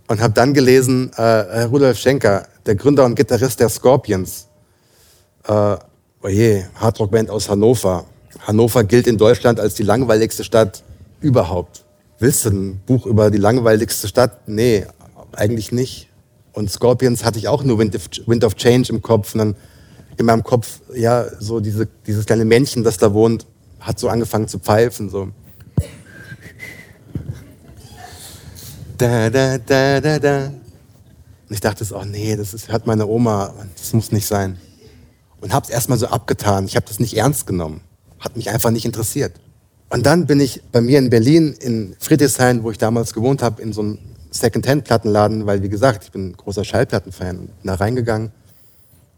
Und habe dann gelesen, äh, Rudolf Schenker, der Gründer und Gitarrist der Scorpions, äh, oje, Hardrock-Band aus Hannover. Hannover gilt in Deutschland als die langweiligste Stadt überhaupt. Willst du ein Buch über die langweiligste Stadt? Nee, eigentlich nicht. Und Scorpions hatte ich auch nur Wind of, Change im Kopf. Und dann in meinem Kopf, ja, so diese, dieses kleine Männchen, das da wohnt, hat so angefangen zu pfeifen. So. Da, da, da, da, da. Und ich dachte oh nee, das ist, hört meine Oma, das muss nicht sein und habe es erstmal so abgetan. Ich habe das nicht ernst genommen. Hat mich einfach nicht interessiert. Und dann bin ich bei mir in Berlin, in Friedrichshain, wo ich damals gewohnt habe, in so einem Second-Hand-Plattenladen, weil, wie gesagt, ich bin ein großer Schallplattenfan, bin da reingegangen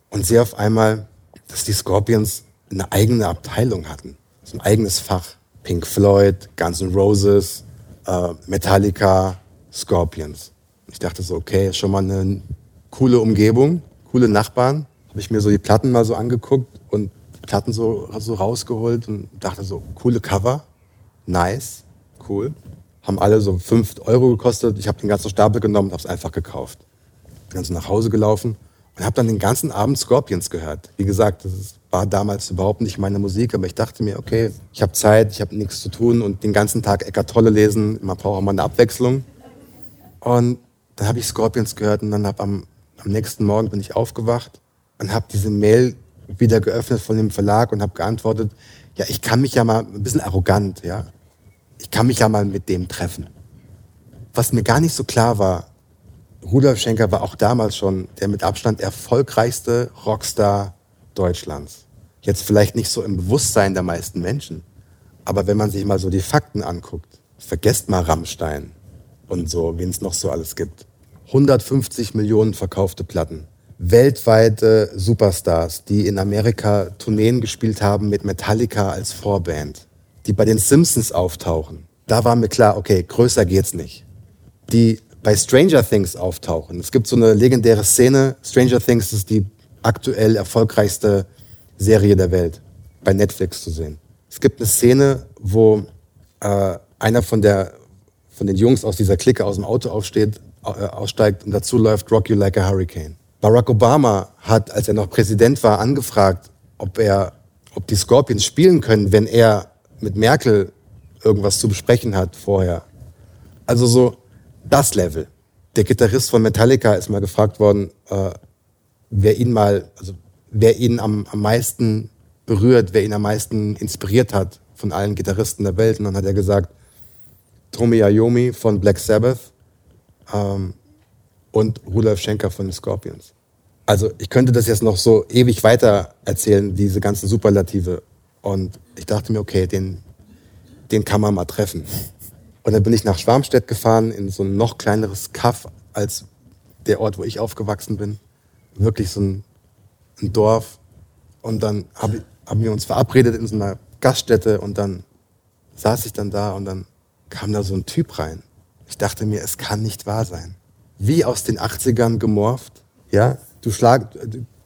und sehe auf einmal, dass die Scorpions eine eigene Abteilung hatten. So ein eigenes Fach. Pink Floyd, Guns N' Roses, äh, Metallica, Scorpions. Ich dachte so, okay, ist schon mal eine coole Umgebung, coole Nachbarn habe ich mir so die Platten mal so angeguckt und Platten so, so rausgeholt und dachte so, coole Cover, nice, cool. Haben alle so 5 Euro gekostet. Ich habe den ganzen Stapel genommen und habe es einfach gekauft. Bin dann so nach Hause gelaufen und habe dann den ganzen Abend Scorpions gehört. Wie gesagt, das war damals überhaupt nicht meine Musik, aber ich dachte mir, okay, ich habe Zeit, ich habe nichts zu tun und den ganzen Tag Eckart Tolle lesen, man braucht auch mal eine Abwechslung. Und dann habe ich Scorpions gehört und dann habe am, am nächsten Morgen bin ich aufgewacht und habe diese Mail wieder geöffnet von dem Verlag und habe geantwortet, ja, ich kann mich ja mal, ein bisschen arrogant, ja, ich kann mich ja mal mit dem treffen. Was mir gar nicht so klar war, Rudolf Schenker war auch damals schon der mit Abstand erfolgreichste Rockstar Deutschlands. Jetzt vielleicht nicht so im Bewusstsein der meisten Menschen, aber wenn man sich mal so die Fakten anguckt, vergesst mal Rammstein und so, wen es noch so alles gibt. 150 Millionen verkaufte Platten weltweite Superstars, die in Amerika Tourneen gespielt haben mit Metallica als Vorband, die bei den Simpsons auftauchen. Da war mir klar, okay, größer geht's nicht. Die bei Stranger Things auftauchen. Es gibt so eine legendäre Szene. Stranger Things ist die aktuell erfolgreichste Serie der Welt, bei Netflix zu sehen. Es gibt eine Szene, wo äh, einer von der von den Jungs aus dieser Clique aus dem Auto aufsteht, äh, aussteigt und dazu läuft Rock You Like a Hurricane. Barack Obama hat, als er noch Präsident war, angefragt, ob er, ob die Scorpions spielen können, wenn er mit Merkel irgendwas zu besprechen hat vorher. Also so das Level. Der Gitarrist von Metallica ist mal gefragt worden, äh, wer ihn mal, also wer ihn am, am meisten berührt, wer ihn am meisten inspiriert hat von allen Gitarristen der Welt. Und dann hat er gesagt, Tommy Iommi von Black Sabbath ähm, und Rudolf Schenker von den Scorpions. Also ich könnte das jetzt noch so ewig weiter erzählen, diese ganzen Superlative. Und ich dachte mir, okay, den, den kann man mal treffen. Und dann bin ich nach Schwarmstedt gefahren, in so ein noch kleineres Kaff als der Ort, wo ich aufgewachsen bin. Wirklich so ein, ein Dorf. Und dann hab, haben wir uns verabredet in so einer Gaststätte und dann saß ich dann da und dann kam da so ein Typ rein. Ich dachte mir, es kann nicht wahr sein. Wie aus den 80ern gemorpht. Ja, du schlag,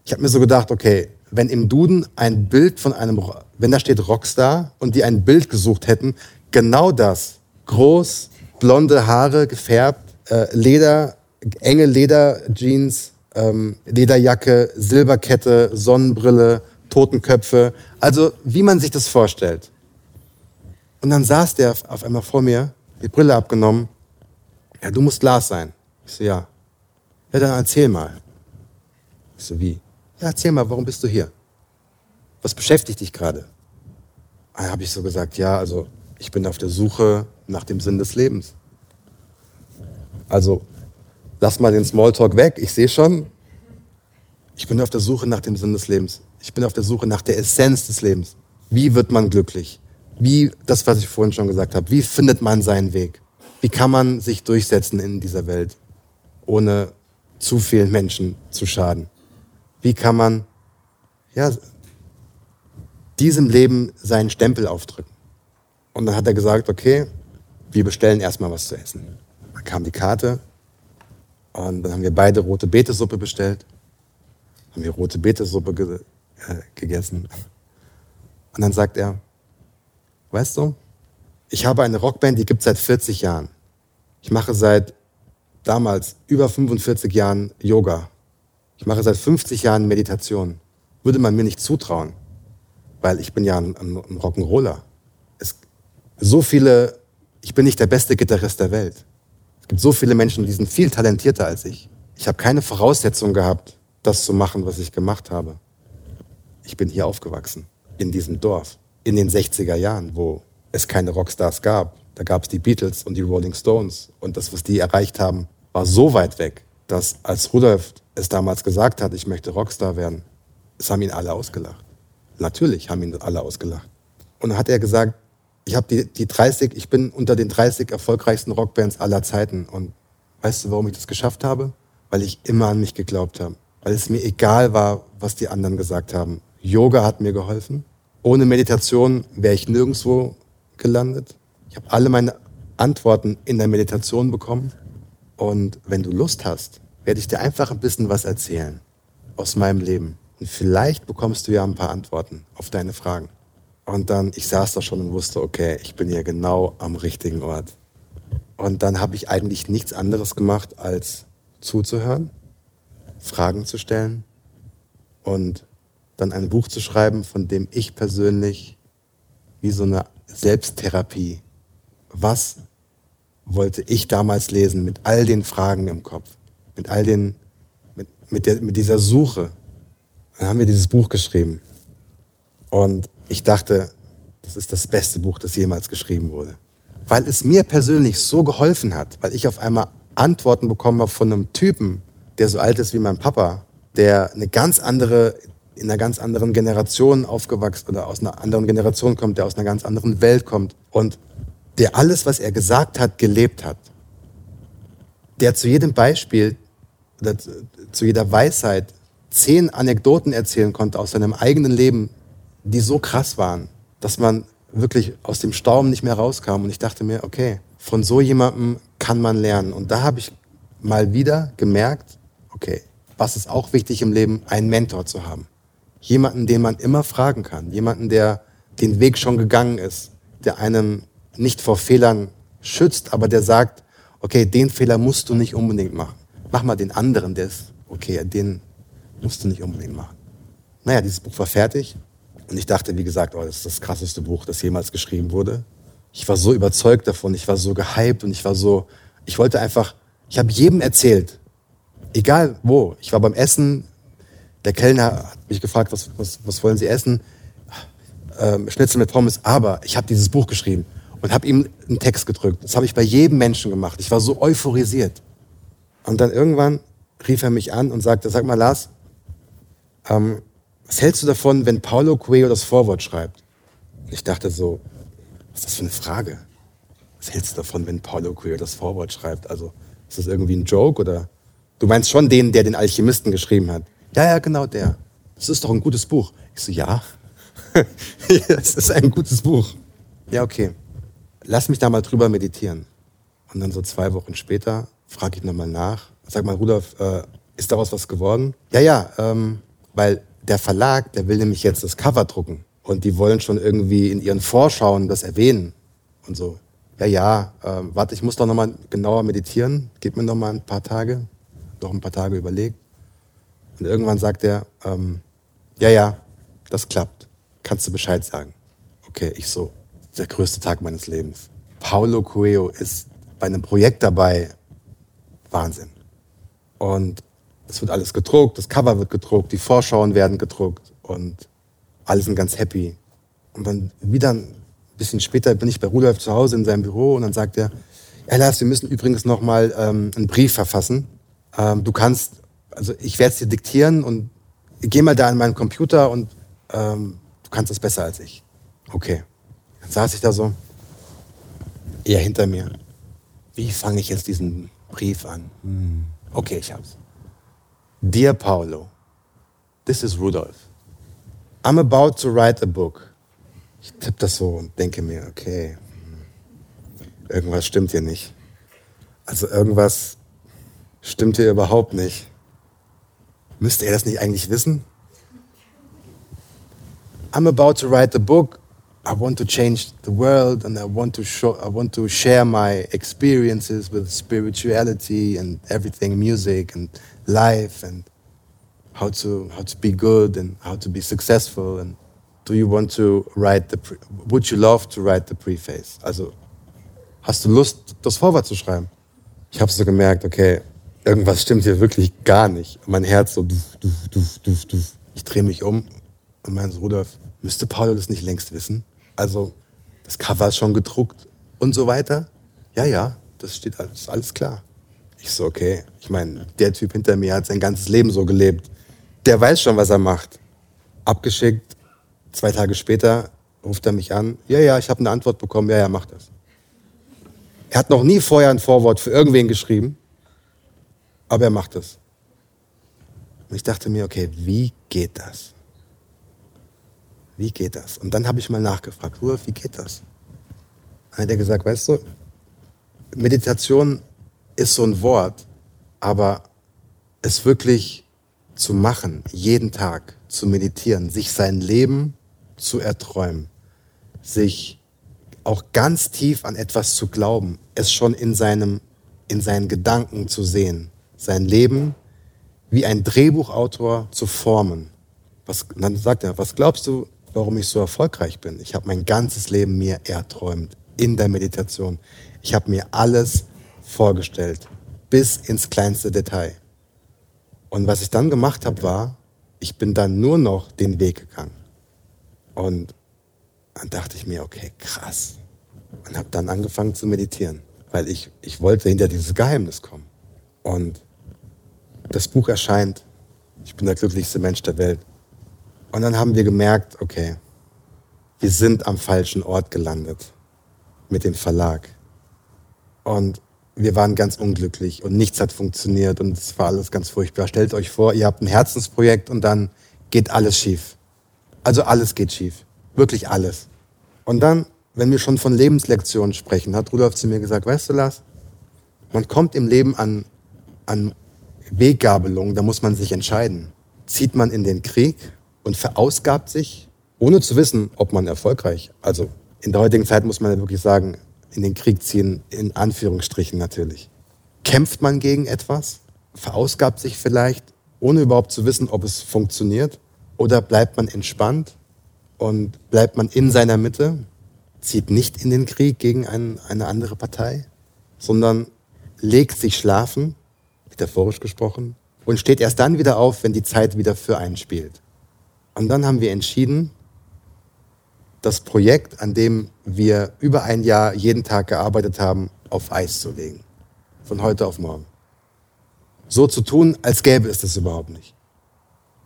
ich habe mir so gedacht, okay, wenn im Duden ein Bild von einem, wenn da steht Rockstar und die ein Bild gesucht hätten, genau das. Groß, blonde Haare, gefärbt, äh, Leder, enge Lederjeans, ähm, Lederjacke, Silberkette, Sonnenbrille, Totenköpfe. Also wie man sich das vorstellt. Und dann saß der auf einmal vor mir, die Brille abgenommen. Ja, du musst Lars sein. Ich so, ja. Ja, dann erzähl mal. Ich so, wie? Ja, erzähl mal, warum bist du hier? Was beschäftigt dich gerade? Da ah, habe ich so gesagt, ja, also ich bin auf der Suche nach dem Sinn des Lebens. Also lass mal den Smalltalk weg. Ich sehe schon, ich bin auf der Suche nach dem Sinn des Lebens. Ich bin auf der Suche nach der Essenz des Lebens. Wie wird man glücklich? Wie, das, was ich vorhin schon gesagt habe, wie findet man seinen Weg? Wie kann man sich durchsetzen in dieser Welt, ohne zu vielen Menschen zu schaden? Wie kann man, ja, diesem Leben seinen Stempel aufdrücken? Und dann hat er gesagt, okay, wir bestellen erstmal was zu essen. Dann kam die Karte und dann haben wir beide rote Betesuppe bestellt. Haben wir rote Betesuppe ge äh, gegessen. Und dann sagt er, weißt du, ich habe eine Rockband, die gibt es seit 40 Jahren. Ich mache seit damals über 45 Jahren Yoga. Ich mache seit 50 Jahren Meditation. Würde man mir nicht zutrauen, weil ich bin ja ein, ein Rock'n'Roller. Es so viele, ich bin nicht der beste Gitarrist der Welt. Es gibt so viele Menschen, die sind viel talentierter als ich. Ich habe keine Voraussetzung gehabt, das zu machen, was ich gemacht habe ich bin hier aufgewachsen, in diesem Dorf, in den 60er Jahren, wo es keine Rockstars gab. Da gab es die Beatles und die Rolling Stones. Und das, was die erreicht haben, war so weit weg, dass als Rudolf es damals gesagt hat, ich möchte Rockstar werden, es haben ihn alle ausgelacht. Natürlich haben ihn alle ausgelacht. Und dann hat er gesagt, ich habe die, die 30, ich bin unter den 30 erfolgreichsten Rockbands aller Zeiten. Und weißt du, warum ich das geschafft habe? Weil ich immer an mich geglaubt habe. Weil es mir egal war, was die anderen gesagt haben. Yoga hat mir geholfen. Ohne Meditation wäre ich nirgendwo gelandet. Ich habe alle meine Antworten in der Meditation bekommen. Und wenn du Lust hast, werde ich dir einfach ein bisschen was erzählen aus meinem Leben. Und vielleicht bekommst du ja ein paar Antworten auf deine Fragen. Und dann, ich saß da schon und wusste, okay, ich bin hier genau am richtigen Ort. Und dann habe ich eigentlich nichts anderes gemacht, als zuzuhören, Fragen zu stellen und dann ein Buch zu schreiben, von dem ich persönlich wie so eine Selbsttherapie, was wollte ich damals lesen mit all den Fragen im Kopf, mit all den, mit, mit, der, mit dieser Suche. Dann haben wir dieses Buch geschrieben. Und ich dachte, das ist das beste Buch, das jemals geschrieben wurde. Weil es mir persönlich so geholfen hat, weil ich auf einmal Antworten bekommen habe von einem Typen, der so alt ist wie mein Papa, der eine ganz andere in einer ganz anderen Generation aufgewachsen oder aus einer anderen Generation kommt, der aus einer ganz anderen Welt kommt und der alles, was er gesagt hat, gelebt hat. Der zu jedem Beispiel oder zu jeder Weisheit zehn Anekdoten erzählen konnte aus seinem eigenen Leben, die so krass waren, dass man wirklich aus dem Staum nicht mehr rauskam. Und ich dachte mir, okay, von so jemandem kann man lernen. Und da habe ich mal wieder gemerkt, okay, was ist auch wichtig im Leben, einen Mentor zu haben. Jemanden, den man immer fragen kann. Jemanden, der den Weg schon gegangen ist, der einem nicht vor Fehlern schützt, aber der sagt, okay, den Fehler musst du nicht unbedingt machen. Mach mal den anderen, der ist okay, den musst du nicht unbedingt machen. Naja, dieses Buch war fertig und ich dachte, wie gesagt, oh, das ist das krasseste Buch, das jemals geschrieben wurde. Ich war so überzeugt davon, ich war so gehypt und ich war so, ich wollte einfach, ich habe jedem erzählt, egal wo. Ich war beim Essen, der Kellner hat mich gefragt, was, was, was wollen Sie essen? Ähm, Schnitzel mit Pommes, aber ich habe dieses Buch geschrieben und habe ihm einen Text gedrückt. Das habe ich bei jedem Menschen gemacht. Ich war so euphorisiert. Und dann irgendwann rief er mich an und sagte, sag mal Lars, ähm, was hältst du davon, wenn Paulo Coelho das Vorwort schreibt? Ich dachte so, was ist das für eine Frage? Was hältst du davon, wenn Paulo Coelho das Vorwort schreibt? Also, ist das irgendwie ein Joke oder? Du meinst schon den, der den Alchemisten geschrieben hat? Ja, ja, genau der. Das ist doch ein gutes Buch. Ich so, ja. das ist ein gutes Buch. Ja, okay. Lass mich da mal drüber meditieren. Und dann so zwei Wochen später frage ich nochmal nach. Sag mal, Rudolf, äh, ist daraus was geworden? Ja, ja, ähm, weil der Verlag, der will nämlich jetzt das Cover drucken. Und die wollen schon irgendwie in ihren Vorschauen das erwähnen und so. Ja, ja, ähm, warte, ich muss doch nochmal genauer meditieren. Gib mir nochmal ein paar Tage. Noch ein paar Tage überlegt. Und irgendwann sagt er, ähm, ja, ja, das klappt. Kannst du Bescheid sagen? Okay, ich so, der größte Tag meines Lebens. Paulo Coelho ist bei einem Projekt dabei. Wahnsinn. Und es wird alles gedruckt, das Cover wird gedruckt, die Vorschauen werden gedruckt und alle sind ganz happy. Und dann wieder ein bisschen später bin ich bei Rudolf zu Hause in seinem Büro und dann sagt er, ja Lars, wir müssen übrigens noch mal ähm, einen Brief verfassen. Ähm, du kannst, also ich werde es dir diktieren und geh mal da an meinen Computer und ähm, du kannst es besser als ich. Okay. Dann saß ich da so, eher hinter mir. Wie fange ich jetzt diesen Brief an? Hm. Okay, ich hab's. Dear Paulo, this is Rudolf. I'm about to write a book. Ich tippe das so und denke mir, okay, hm, irgendwas stimmt hier nicht. Also irgendwas stimmt hier überhaupt nicht. Müsste er das nicht eigentlich wissen? I'm about to write a book. I want to change the world and I want to show I want to share my experiences with spirituality and everything music and life and how to how to be good and how to be successful and do you want to write the pre would you love to write the preface? Also hast du Lust das Vorwort zu schreiben? Ich habe so gemerkt okay irgendwas stimmt hier wirklich gar nicht. Mein Herz so duf, duf, duf, duf, duf. ich drehe mich um und mein Rudolf müsste Paul das nicht längst wissen also das Cover ist schon gedruckt und so weiter ja ja das steht alles alles klar ich so, okay, ich meine, der Typ hinter mir hat sein ganzes Leben so gelebt. Der weiß schon, was er macht. Abgeschickt, zwei Tage später ruft er mich an. Ja, ja, ich habe eine Antwort bekommen. Ja, ja, mach das. Er hat noch nie vorher ein Vorwort für irgendwen geschrieben, aber er macht es. Und ich dachte mir, okay, wie geht das? Wie geht das? Und dann habe ich mal nachgefragt, Rudolf, wie geht das? Dann hat er gesagt, weißt du, Meditation ist so ein Wort, aber es wirklich zu machen, jeden Tag zu meditieren, sich sein Leben zu erträumen, sich auch ganz tief an etwas zu glauben, es schon in seinem, in seinen Gedanken zu sehen, sein Leben wie ein Drehbuchautor zu formen. Was, dann sagt er, was glaubst du, warum ich so erfolgreich bin? Ich habe mein ganzes Leben mir erträumt in der Meditation. Ich habe mir alles vorgestellt, bis ins kleinste Detail. Und was ich dann gemacht habe, war, ich bin dann nur noch den Weg gegangen. Und dann dachte ich mir, okay, krass. Und habe dann angefangen zu meditieren, weil ich, ich wollte hinter dieses Geheimnis kommen. Und das Buch erscheint, ich bin der glücklichste Mensch der Welt. Und dann haben wir gemerkt, okay, wir sind am falschen Ort gelandet mit dem Verlag. Und wir waren ganz unglücklich und nichts hat funktioniert und es war alles ganz furchtbar. Stellt euch vor, ihr habt ein Herzensprojekt und dann geht alles schief. Also alles geht schief. Wirklich alles. Und dann, wenn wir schon von Lebenslektionen sprechen, hat Rudolf zu mir gesagt, weißt du, Lars, man kommt im Leben an, an Weggabelungen, da muss man sich entscheiden. Zieht man in den Krieg und verausgabt sich, ohne zu wissen, ob man erfolgreich, also in der heutigen Zeit muss man ja wirklich sagen, in den Krieg ziehen, in Anführungsstrichen natürlich. Kämpft man gegen etwas? Verausgabt sich vielleicht, ohne überhaupt zu wissen, ob es funktioniert? Oder bleibt man entspannt und bleibt man in seiner Mitte, zieht nicht in den Krieg gegen ein, eine andere Partei, sondern legt sich schlafen, metaphorisch gesprochen, und steht erst dann wieder auf, wenn die Zeit wieder für einen spielt. Und dann haben wir entschieden, das Projekt, an dem wir über ein Jahr jeden Tag gearbeitet haben, auf Eis zu legen. Von heute auf morgen. So zu tun, als gäbe es das überhaupt nicht.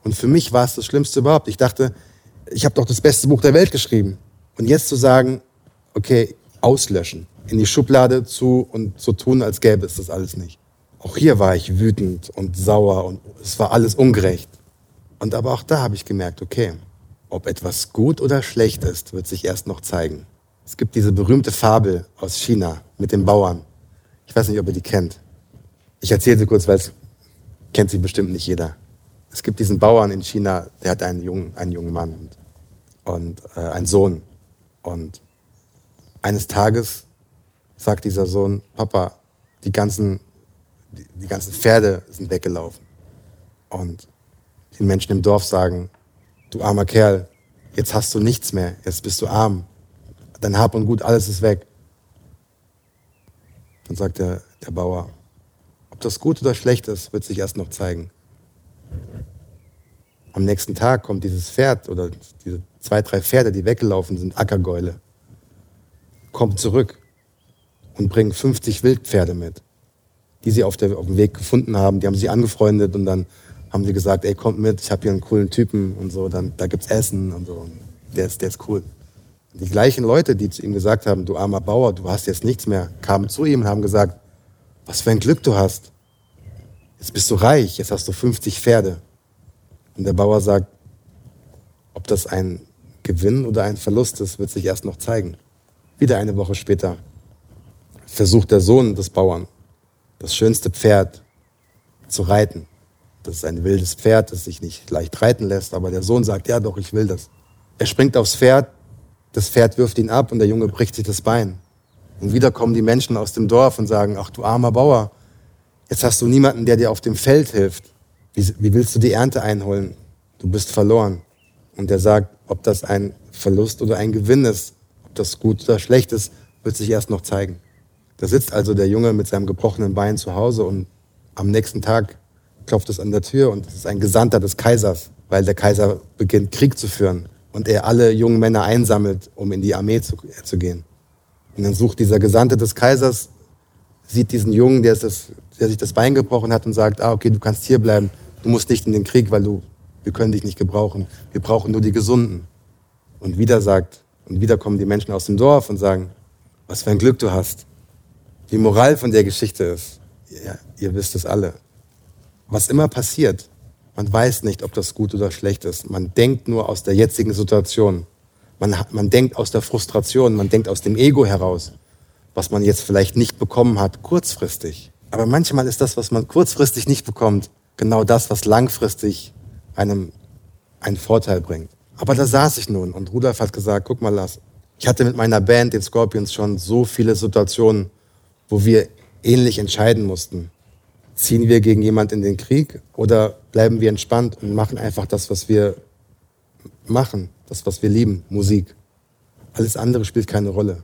Und für mich war es das Schlimmste überhaupt. Ich dachte, ich habe doch das beste Buch der Welt geschrieben. Und jetzt zu sagen, okay, auslöschen, in die Schublade zu und so tun, als gäbe es das alles nicht. Auch hier war ich wütend und sauer und es war alles ungerecht. Und aber auch da habe ich gemerkt, okay, ob etwas gut oder schlecht ist, wird sich erst noch zeigen. Es gibt diese berühmte Fabel aus China mit den Bauern. Ich weiß nicht, ob ihr die kennt. Ich erzähle sie kurz, weil es kennt sie bestimmt nicht jeder. Es gibt diesen Bauern in China, der hat einen jungen, einen jungen Mann und, und äh, einen Sohn. Und eines Tages sagt dieser Sohn, Papa, die ganzen, die, die ganzen Pferde sind weggelaufen. Und die Menschen im Dorf sagen, du armer Kerl, jetzt hast du nichts mehr, jetzt bist du arm. Dein Hab und Gut, alles ist weg. Dann sagt der, der Bauer, ob das gut oder schlecht ist, wird sich erst noch zeigen. Am nächsten Tag kommt dieses Pferd oder diese zwei, drei Pferde, die weggelaufen sind, Ackergäule, kommen zurück und bringen 50 Wildpferde mit, die sie auf, der, auf dem Weg gefunden haben. Die haben sie angefreundet und dann haben sie gesagt, ey, kommt mit, ich habe hier einen coolen Typen und so, dann, da gibt's Essen und so. Und der ist, der ist cool. Die gleichen Leute, die zu ihm gesagt haben, du armer Bauer, du hast jetzt nichts mehr, kamen zu ihm und haben gesagt, was für ein Glück du hast. Jetzt bist du reich, jetzt hast du 50 Pferde. Und der Bauer sagt, ob das ein Gewinn oder ein Verlust ist, wird sich erst noch zeigen. Wieder eine Woche später versucht der Sohn des Bauern, das schönste Pferd zu reiten. Das ist ein wildes Pferd, das sich nicht leicht reiten lässt, aber der Sohn sagt, ja doch, ich will das. Er springt aufs Pferd, das Pferd wirft ihn ab und der Junge bricht sich das Bein. Und wieder kommen die Menschen aus dem Dorf und sagen, ach du armer Bauer, jetzt hast du niemanden, der dir auf dem Feld hilft. Wie, wie willst du die Ernte einholen? Du bist verloren. Und er sagt, ob das ein Verlust oder ein Gewinn ist, ob das gut oder schlecht ist, wird sich erst noch zeigen. Da sitzt also der Junge mit seinem gebrochenen Bein zu Hause und am nächsten Tag klopft es an der Tür und es ist ein Gesandter des Kaisers, weil der Kaiser beginnt Krieg zu führen und er alle jungen Männer einsammelt, um in die Armee zu, äh, zu gehen. Und dann sucht dieser Gesandte des Kaisers, sieht diesen Jungen, der, das, der sich das Bein gebrochen hat und sagt, ah, okay, du kannst hier bleiben, du musst nicht in den Krieg, weil du, wir können dich nicht gebrauchen, wir brauchen nur die Gesunden. Und wieder sagt, und wieder kommen die Menschen aus dem Dorf und sagen, was für ein Glück du hast. Die Moral von der Geschichte ist, ja, ihr wisst es alle, was immer passiert, man weiß nicht, ob das gut oder schlecht ist. Man denkt nur aus der jetzigen Situation. Man, man denkt aus der Frustration, man denkt aus dem Ego heraus, was man jetzt vielleicht nicht bekommen hat, kurzfristig. Aber manchmal ist das, was man kurzfristig nicht bekommt, genau das, was langfristig einem einen Vorteil bringt. Aber da saß ich nun und Rudolf hat gesagt, guck mal, Lars, ich hatte mit meiner Band, den Scorpions, schon so viele Situationen, wo wir ähnlich entscheiden mussten. Ziehen wir gegen jemand in den Krieg oder bleiben wir entspannt und machen einfach das, was wir machen, das, was wir lieben, Musik. Alles andere spielt keine Rolle.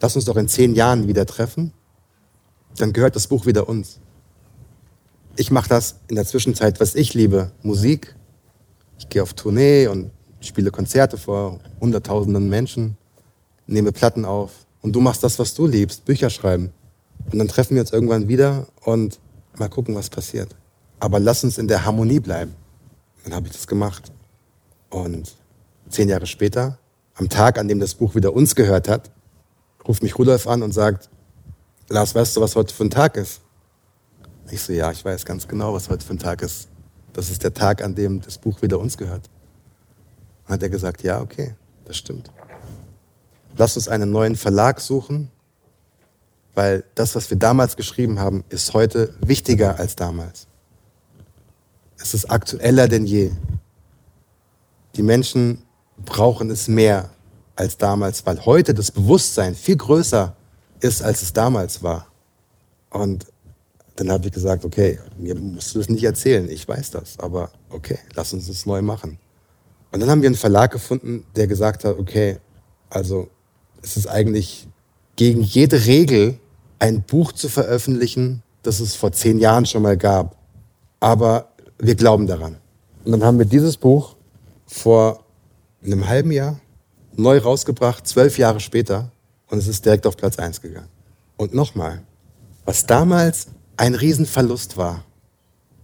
Lass uns doch in zehn Jahren wieder treffen, dann gehört das Buch wieder uns. Ich mache das in der Zwischenzeit, was ich liebe, Musik. Ich gehe auf Tournee und spiele Konzerte vor Hunderttausenden Menschen, nehme Platten auf. Und du machst das, was du liebst, Bücher schreiben. Und dann treffen wir uns irgendwann wieder und mal gucken, was passiert. Aber lass uns in der Harmonie bleiben. Dann habe ich das gemacht. Und zehn Jahre später, am Tag, an dem das Buch wieder uns gehört hat, ruft mich Rudolf an und sagt, Lars, weißt du, was heute für ein Tag ist? Ich so, ja, ich weiß ganz genau, was heute für ein Tag ist. Das ist der Tag, an dem das Buch wieder uns gehört. Dann hat er gesagt, ja, okay, das stimmt. Lass uns einen neuen Verlag suchen, weil das, was wir damals geschrieben haben, ist heute wichtiger als damals. Es ist aktueller denn je. Die Menschen brauchen es mehr als damals, weil heute das Bewusstsein viel größer ist, als es damals war. Und dann habe ich gesagt, okay, mir musst du das nicht erzählen, ich weiß das, aber okay, lass uns das neu machen. Und dann haben wir einen Verlag gefunden, der gesagt hat, okay, also es ist eigentlich gegen jede Regel, ein Buch zu veröffentlichen, das es vor zehn Jahren schon mal gab. Aber wir glauben daran. Und dann haben wir dieses Buch vor einem halben Jahr neu rausgebracht, zwölf Jahre später, und es ist direkt auf Platz eins gegangen. Und nochmal, was damals ein Riesenverlust war,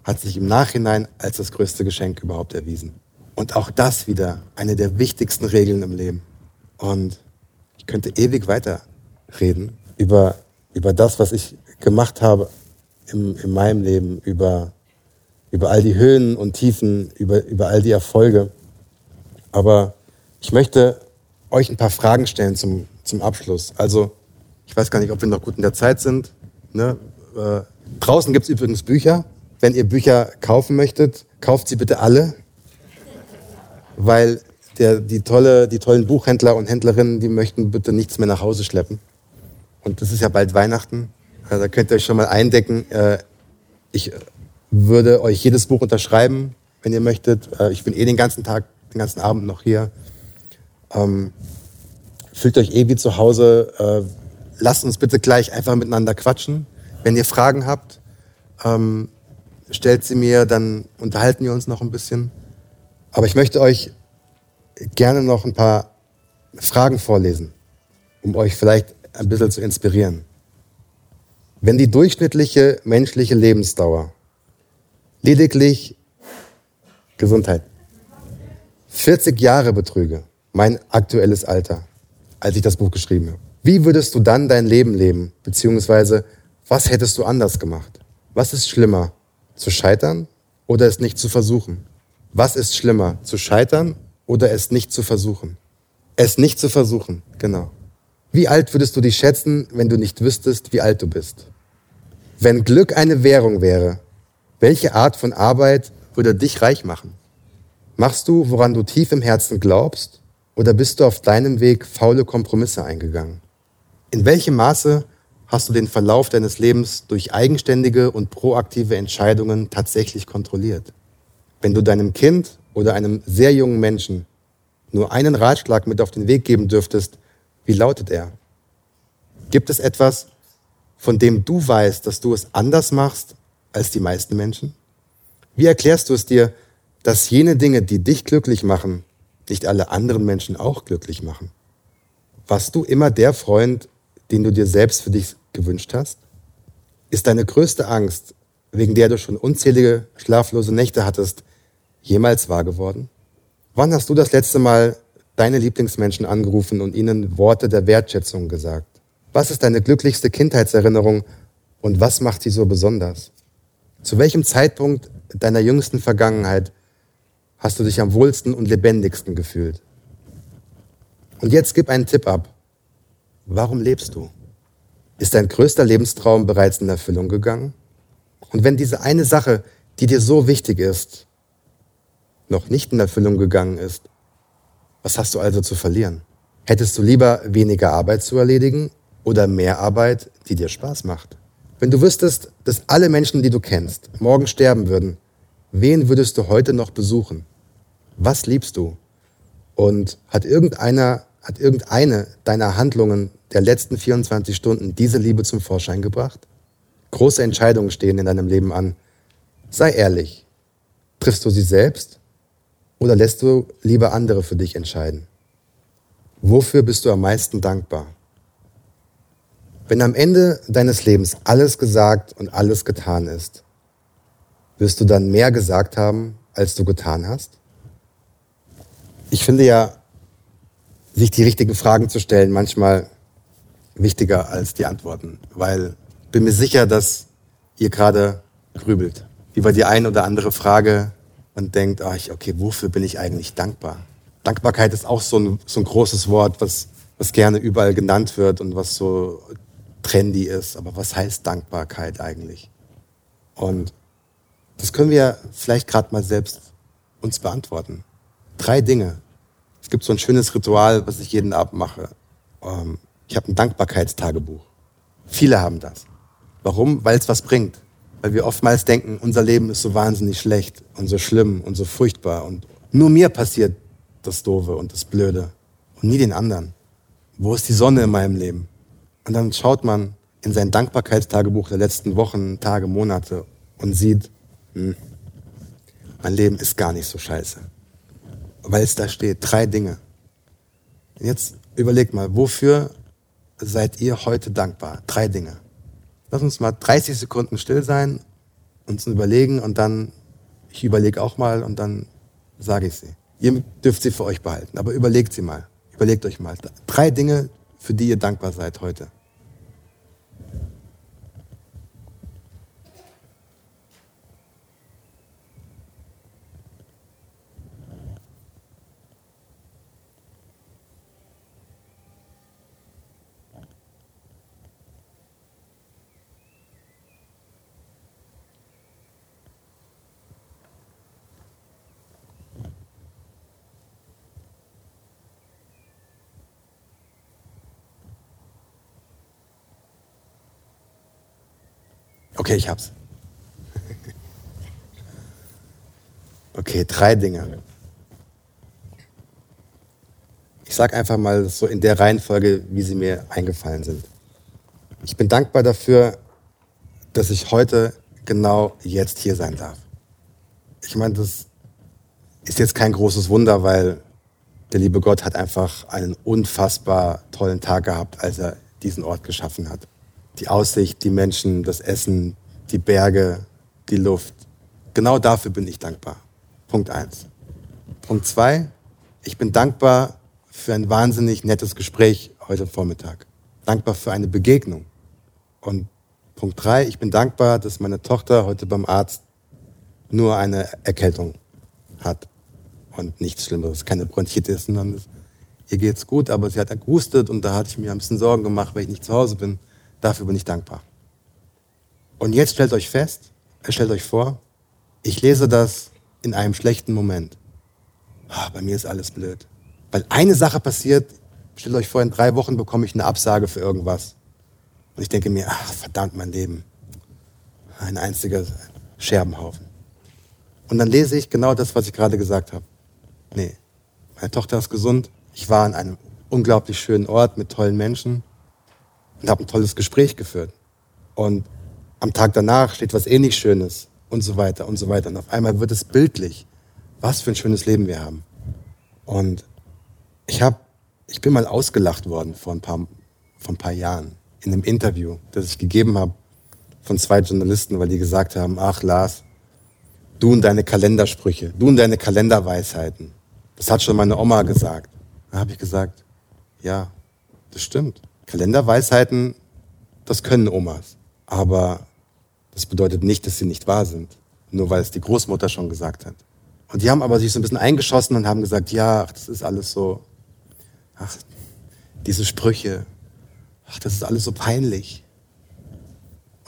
hat sich im Nachhinein als das größte Geschenk überhaupt erwiesen. Und auch das wieder eine der wichtigsten Regeln im Leben. Und ich könnte ewig weiterreden über, über das, was ich gemacht habe im, in meinem Leben, über, über all die Höhen und Tiefen, über, über all die Erfolge. Aber ich möchte euch ein paar Fragen stellen zum, zum Abschluss. Also, ich weiß gar nicht, ob wir noch gut in der Zeit sind. Ne? Äh, draußen gibt es übrigens Bücher. Wenn ihr Bücher kaufen möchtet, kauft sie bitte alle. Weil der, die, tolle, die tollen Buchhändler und Händlerinnen, die möchten bitte nichts mehr nach Hause schleppen. Und das ist ja bald Weihnachten. Äh, da könnt ihr euch schon mal eindecken. Äh, ich würde euch jedes Buch unterschreiben, wenn ihr möchtet. Äh, ich bin eh den ganzen Tag, den ganzen Abend noch hier. Ähm, fühlt euch eh wie zu Hause. Äh, lasst uns bitte gleich einfach miteinander quatschen. Wenn ihr Fragen habt, ähm, stellt sie mir, dann unterhalten wir uns noch ein bisschen. Aber ich möchte euch gerne noch ein paar Fragen vorlesen, um euch vielleicht ein bisschen zu inspirieren. Wenn die durchschnittliche menschliche Lebensdauer lediglich Gesundheit 40 Jahre betrüge, mein aktuelles Alter, als ich das Buch geschrieben habe. Wie würdest du dann dein Leben leben? Beziehungsweise, was hättest du anders gemacht? Was ist schlimmer, zu scheitern oder es nicht zu versuchen? Was ist schlimmer, zu scheitern oder es nicht zu versuchen? Es nicht zu versuchen, genau. Wie alt würdest du dich schätzen, wenn du nicht wüsstest, wie alt du bist? Wenn Glück eine Währung wäre, welche Art von Arbeit würde dich reich machen? Machst du, woran du tief im Herzen glaubst oder bist du auf deinem Weg faule Kompromisse eingegangen? In welchem Maße hast du den Verlauf deines Lebens durch eigenständige und proaktive Entscheidungen tatsächlich kontrolliert? Wenn du deinem Kind oder einem sehr jungen Menschen nur einen Ratschlag mit auf den Weg geben dürftest, wie lautet er? Gibt es etwas, von dem du weißt, dass du es anders machst als die meisten Menschen? Wie erklärst du es dir, dass jene Dinge, die dich glücklich machen, nicht alle anderen Menschen auch glücklich machen? Warst du immer der Freund, den du dir selbst für dich gewünscht hast? Ist deine größte Angst, wegen der du schon unzählige schlaflose Nächte hattest, jemals wahr geworden? Wann hast du das letzte Mal deine Lieblingsmenschen angerufen und ihnen Worte der Wertschätzung gesagt? Was ist deine glücklichste Kindheitserinnerung und was macht sie so besonders? Zu welchem Zeitpunkt deiner jüngsten Vergangenheit hast du dich am wohlsten und lebendigsten gefühlt? Und jetzt gib einen Tipp ab. Warum lebst du? Ist dein größter Lebenstraum bereits in Erfüllung gegangen? Und wenn diese eine Sache, die dir so wichtig ist, noch nicht in Erfüllung gegangen ist, was hast du also zu verlieren? Hättest du lieber weniger Arbeit zu erledigen oder mehr Arbeit, die dir Spaß macht? Wenn du wüsstest, dass alle Menschen, die du kennst, morgen sterben würden, wen würdest du heute noch besuchen? Was liebst du? Und hat irgendeiner, hat irgendeine deiner Handlungen der letzten 24 Stunden diese Liebe zum Vorschein gebracht? Große Entscheidungen stehen in deinem Leben an. Sei ehrlich. Triffst du sie selbst oder lässt du lieber andere für dich entscheiden? Wofür bist du am meisten dankbar? Wenn am Ende deines Lebens alles gesagt und alles getan ist, wirst du dann mehr gesagt haben, als du getan hast? Ich finde ja, sich die richtigen Fragen zu stellen, manchmal wichtiger als die Antworten, weil bin mir sicher, dass ihr gerade grübelt über die ein oder andere Frage und denkt, ach, okay, wofür bin ich eigentlich dankbar? Dankbarkeit ist auch so ein, so ein großes Wort, was, was gerne überall genannt wird und was so trendy ist. Aber was heißt Dankbarkeit eigentlich? Und das können wir vielleicht gerade mal selbst uns beantworten. Drei Dinge. Es gibt so ein schönes Ritual, was ich jeden Abend mache. Ähm, ich habe ein Dankbarkeitstagebuch. Viele haben das. Warum? Weil es was bringt. Weil wir oftmals denken, unser Leben ist so wahnsinnig schlecht und so schlimm und so furchtbar und nur mir passiert das Doofe und das Blöde und nie den anderen. Wo ist die Sonne in meinem Leben? Und dann schaut man in sein Dankbarkeitstagebuch der letzten Wochen, Tage, Monate und sieht, hm, mein Leben ist gar nicht so scheiße. Weil es da steht, drei Dinge. Jetzt überlegt mal, wofür seid ihr heute dankbar? Drei Dinge. Lass uns mal 30 Sekunden still sein, uns überlegen und dann, ich überlege auch mal und dann sage ich sie. Ihr dürft sie für euch behalten, aber überlegt sie mal. Überlegt euch mal. Drei Dinge, für die ihr dankbar seid heute. Okay, ich hab's. Okay, drei Dinge. Ich sag einfach mal so in der Reihenfolge, wie sie mir eingefallen sind. Ich bin dankbar dafür, dass ich heute genau jetzt hier sein darf. Ich meine, das ist jetzt kein großes Wunder, weil der liebe Gott hat einfach einen unfassbar tollen Tag gehabt, als er diesen Ort geschaffen hat die Aussicht, die Menschen, das Essen, die Berge, die Luft. Genau dafür bin ich dankbar. Punkt eins. Punkt zwei, ich bin dankbar für ein wahnsinnig nettes Gespräch heute Vormittag. Dankbar für eine Begegnung. Und Punkt drei, ich bin dankbar, dass meine Tochter heute beim Arzt nur eine Erkältung hat und nichts Schlimmeres, keine Bronchitis, sondern ihr geht's gut, aber sie hat gehustet und da hatte ich mir ein bisschen Sorgen gemacht, weil ich nicht zu Hause bin. Dafür bin ich dankbar. Und jetzt stellt euch fest, äh, stellt euch vor, ich lese das in einem schlechten Moment. Ah, bei mir ist alles blöd. Weil eine Sache passiert, stellt euch vor, in drei Wochen bekomme ich eine Absage für irgendwas. Und ich denke mir, ach, verdammt, mein Leben. Ein einziger Scherbenhaufen. Und dann lese ich genau das, was ich gerade gesagt habe. Nee, meine Tochter ist gesund. Ich war an einem unglaublich schönen Ort mit tollen Menschen und habe ein tolles Gespräch geführt. Und am Tag danach steht was ähnlich Schönes und so weiter und so weiter. Und auf einmal wird es bildlich, was für ein schönes Leben wir haben. Und ich habe, ich bin mal ausgelacht worden vor ein paar, vor ein paar Jahren in einem Interview, das ich gegeben habe von zwei Journalisten, weil die gesagt haben, ach Lars, du und deine Kalendersprüche, du und deine Kalenderweisheiten. Das hat schon meine Oma gesagt. Da habe ich gesagt, ja, das stimmt. Kalenderweisheiten, das können Omas. Aber das bedeutet nicht, dass sie nicht wahr sind. Nur weil es die Großmutter schon gesagt hat. Und die haben aber sich so ein bisschen eingeschossen und haben gesagt, ja, ach, das ist alles so, ach, diese Sprüche, ach, das ist alles so peinlich.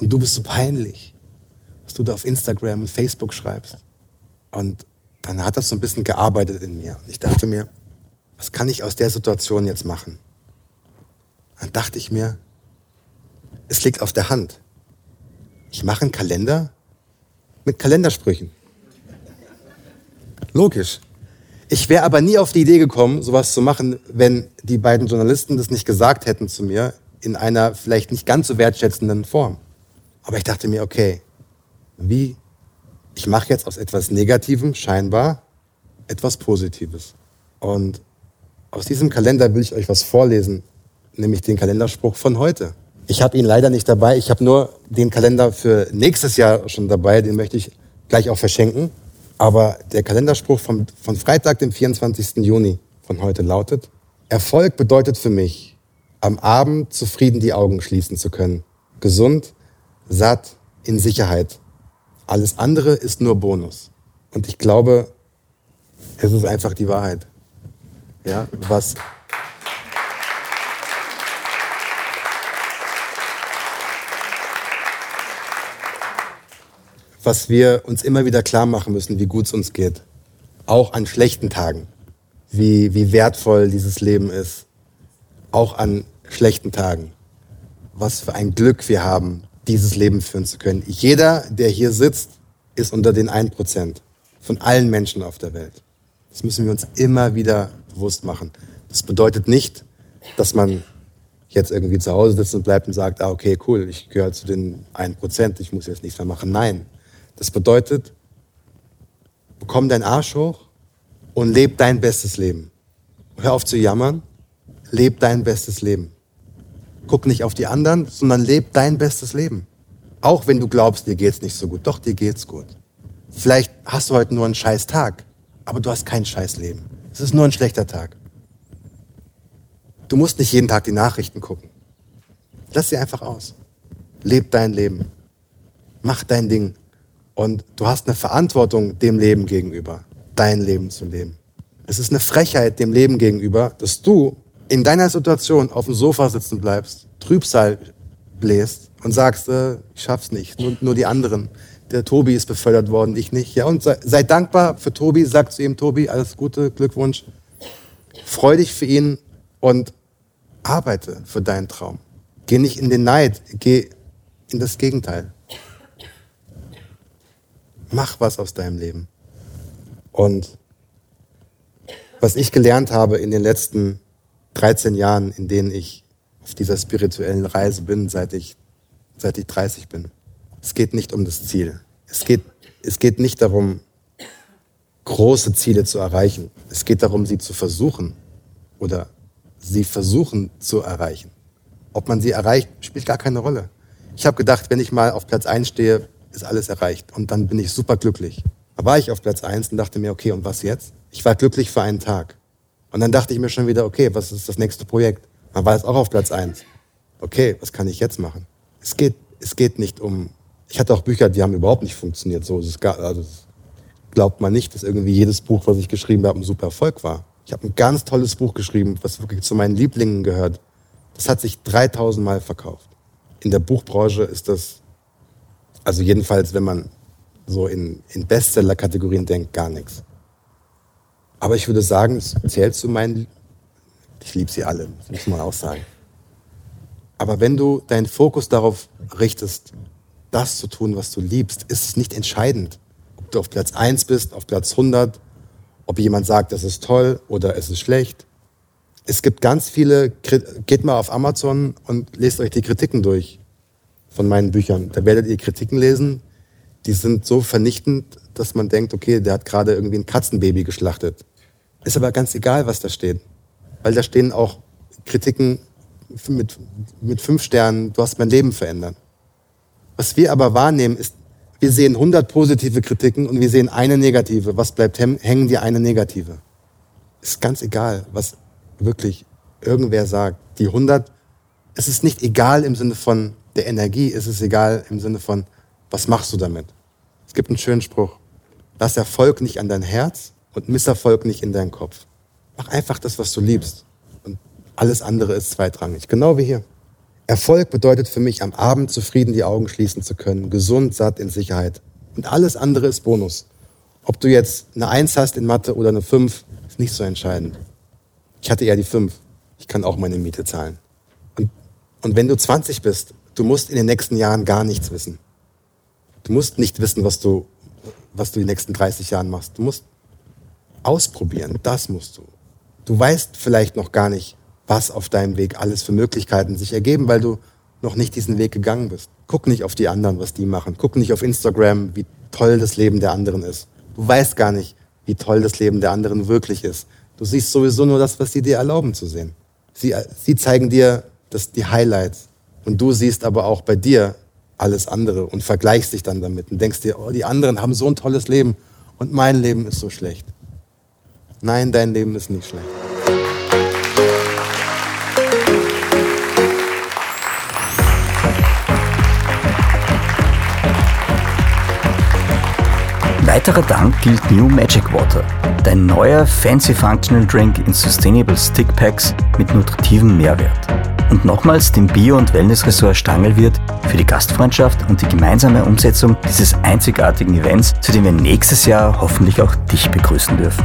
Und du bist so peinlich, was du da auf Instagram und Facebook schreibst. Und dann hat das so ein bisschen gearbeitet in mir. Ich dachte mir, was kann ich aus der Situation jetzt machen? Dann dachte ich mir, es liegt auf der Hand. Ich mache einen Kalender mit Kalendersprüchen. Logisch. Ich wäre aber nie auf die Idee gekommen, sowas zu machen, wenn die beiden Journalisten das nicht gesagt hätten zu mir, in einer vielleicht nicht ganz so wertschätzenden Form. Aber ich dachte mir, okay, wie, ich mache jetzt aus etwas Negativem scheinbar etwas Positives. Und aus diesem Kalender will ich euch was vorlesen, nämlich den Kalenderspruch von heute. Ich habe ihn leider nicht dabei. Ich habe nur den Kalender für nächstes Jahr schon dabei. Den möchte ich gleich auch verschenken. Aber der Kalenderspruch von, von Freitag, dem 24. Juni von heute lautet, Erfolg bedeutet für mich, am Abend zufrieden die Augen schließen zu können. Gesund, satt, in Sicherheit. Alles andere ist nur Bonus. Und ich glaube, es ist einfach die Wahrheit. Ja, was was wir uns immer wieder klar machen müssen, wie gut es uns geht. Auch an schlechten Tagen. wie, wie wertvoll dieses Leben ist, auch an schlechten Tagen. Was für ein Glück wir haben, dieses Leben führen zu können. Jeder, der hier sitzt, ist unter den 1% von allen Menschen auf der Welt. Das müssen wir uns immer wieder bewusst machen. Das bedeutet nicht, dass man jetzt irgendwie zu Hause sitzt und bleibt und sagt, ah, okay, cool, ich gehöre zu den 1%, ich muss jetzt nichts mehr machen. Nein. Das bedeutet, bekomm deinen Arsch hoch und leb dein bestes Leben. Hör auf zu jammern, leb dein bestes Leben. Guck nicht auf die anderen, sondern leb dein bestes Leben. Auch wenn du glaubst, dir geht's nicht so gut. Doch, dir geht's gut. Vielleicht hast du heute nur einen scheiß Tag, aber du hast kein scheiß Leben. Es ist nur ein schlechter Tag. Du musst nicht jeden Tag die Nachrichten gucken. Lass sie einfach aus. Leb dein Leben. Mach dein Ding. Und du hast eine Verantwortung dem Leben gegenüber, dein Leben zu leben. Es ist eine Frechheit dem Leben gegenüber, dass du in deiner Situation auf dem Sofa sitzen bleibst, Trübsal bläst und sagst, äh, ich schaff's nicht, nur, nur die anderen. Der Tobi ist befördert worden, ich nicht. Ja, und sei, sei dankbar für Tobi, sag zu ihm, Tobi, alles Gute, Glückwunsch. Freu dich für ihn und arbeite für deinen Traum. Geh nicht in den Neid, geh in das Gegenteil. Mach was aus deinem Leben. Und was ich gelernt habe in den letzten 13 Jahren, in denen ich auf dieser spirituellen Reise bin, seit ich, seit ich 30 bin. Es geht nicht um das Ziel. Es geht, es geht nicht darum, große Ziele zu erreichen. Es geht darum, sie zu versuchen oder sie versuchen zu erreichen. Ob man sie erreicht, spielt gar keine Rolle. Ich habe gedacht, wenn ich mal auf Platz 1 stehe, ist alles erreicht. Und dann bin ich super glücklich. Da war ich auf Platz 1 und dachte mir, okay, und was jetzt? Ich war glücklich für einen Tag. Und dann dachte ich mir schon wieder, okay, was ist das nächste Projekt? Dann war es auch auf Platz 1. Okay, was kann ich jetzt machen? Es geht, es geht nicht um, ich hatte auch Bücher, die haben überhaupt nicht funktioniert. So, es gab, also, glaubt man nicht, dass irgendwie jedes Buch, was ich geschrieben habe, ein super Erfolg war. Ich habe ein ganz tolles Buch geschrieben, was wirklich zu meinen Lieblingen gehört. Das hat sich 3000 Mal verkauft. In der Buchbranche ist das, also jedenfalls, wenn man so in, in Bestseller-Kategorien denkt, gar nichts. Aber ich würde sagen, es zählt zu meinen, ich liebe sie alle, das muss man auch sagen. Aber wenn du deinen Fokus darauf richtest, das zu tun, was du liebst, ist es nicht entscheidend, ob du auf Platz 1 bist, auf Platz 100, ob jemand sagt, es ist toll oder es ist schlecht. Es gibt ganz viele, geht mal auf Amazon und lest euch die Kritiken durch von meinen Büchern. Da werdet ihr Kritiken lesen, die sind so vernichtend, dass man denkt, okay, der hat gerade irgendwie ein Katzenbaby geschlachtet. Ist aber ganz egal, was da steht. Weil da stehen auch Kritiken mit, mit fünf Sternen, du hast mein Leben verändert. Was wir aber wahrnehmen, ist, wir sehen 100 positive Kritiken und wir sehen eine negative. Was bleibt hängen? Die eine negative. Ist ganz egal, was wirklich irgendwer sagt. Die 100, es ist nicht egal im Sinne von der Energie, es ist egal im Sinne von, was machst du damit? Es gibt einen schönen Spruch. Lass Erfolg nicht an dein Herz und Misserfolg nicht in deinen Kopf. Mach einfach das, was du liebst. Und alles andere ist zweitrangig. Genau wie hier. Erfolg bedeutet für mich, am Abend zufrieden die Augen schließen zu können, gesund, satt, in Sicherheit. Und alles andere ist Bonus. Ob du jetzt eine Eins hast in Mathe oder eine Fünf, ist nicht so entscheidend. Ich hatte eher die Fünf. Ich kann auch meine Miete zahlen. Und, und wenn du 20 bist, du musst in den nächsten Jahren gar nichts wissen. Du musst nicht wissen, was du, was du die nächsten 30 Jahren machst. Du musst ausprobieren. Das musst du. Du weißt vielleicht noch gar nicht, was auf deinem Weg alles für Möglichkeiten sich ergeben, weil du noch nicht diesen Weg gegangen bist. Guck nicht auf die anderen, was die machen. Guck nicht auf Instagram, wie toll das Leben der anderen ist. Du weißt gar nicht, wie toll das Leben der anderen wirklich ist. Du siehst sowieso nur das, was sie dir erlauben zu sehen. Sie, sie zeigen dir das, die Highlights. Und du siehst aber auch bei dir alles andere und vergleichst dich dann damit und denkst dir, oh, die anderen haben so ein tolles Leben und mein Leben ist so schlecht. Nein, dein Leben ist nicht schlecht. Weiterer Dank gilt New Magic Water, dein neuer Fancy Functional Drink in Sustainable Stick Packs mit nutritivem Mehrwert. Und nochmals dem Bio- und Wellnessressort Stangelwirt für die Gastfreundschaft und die gemeinsame Umsetzung dieses einzigartigen Events, zu dem wir nächstes Jahr hoffentlich auch dich begrüßen dürfen.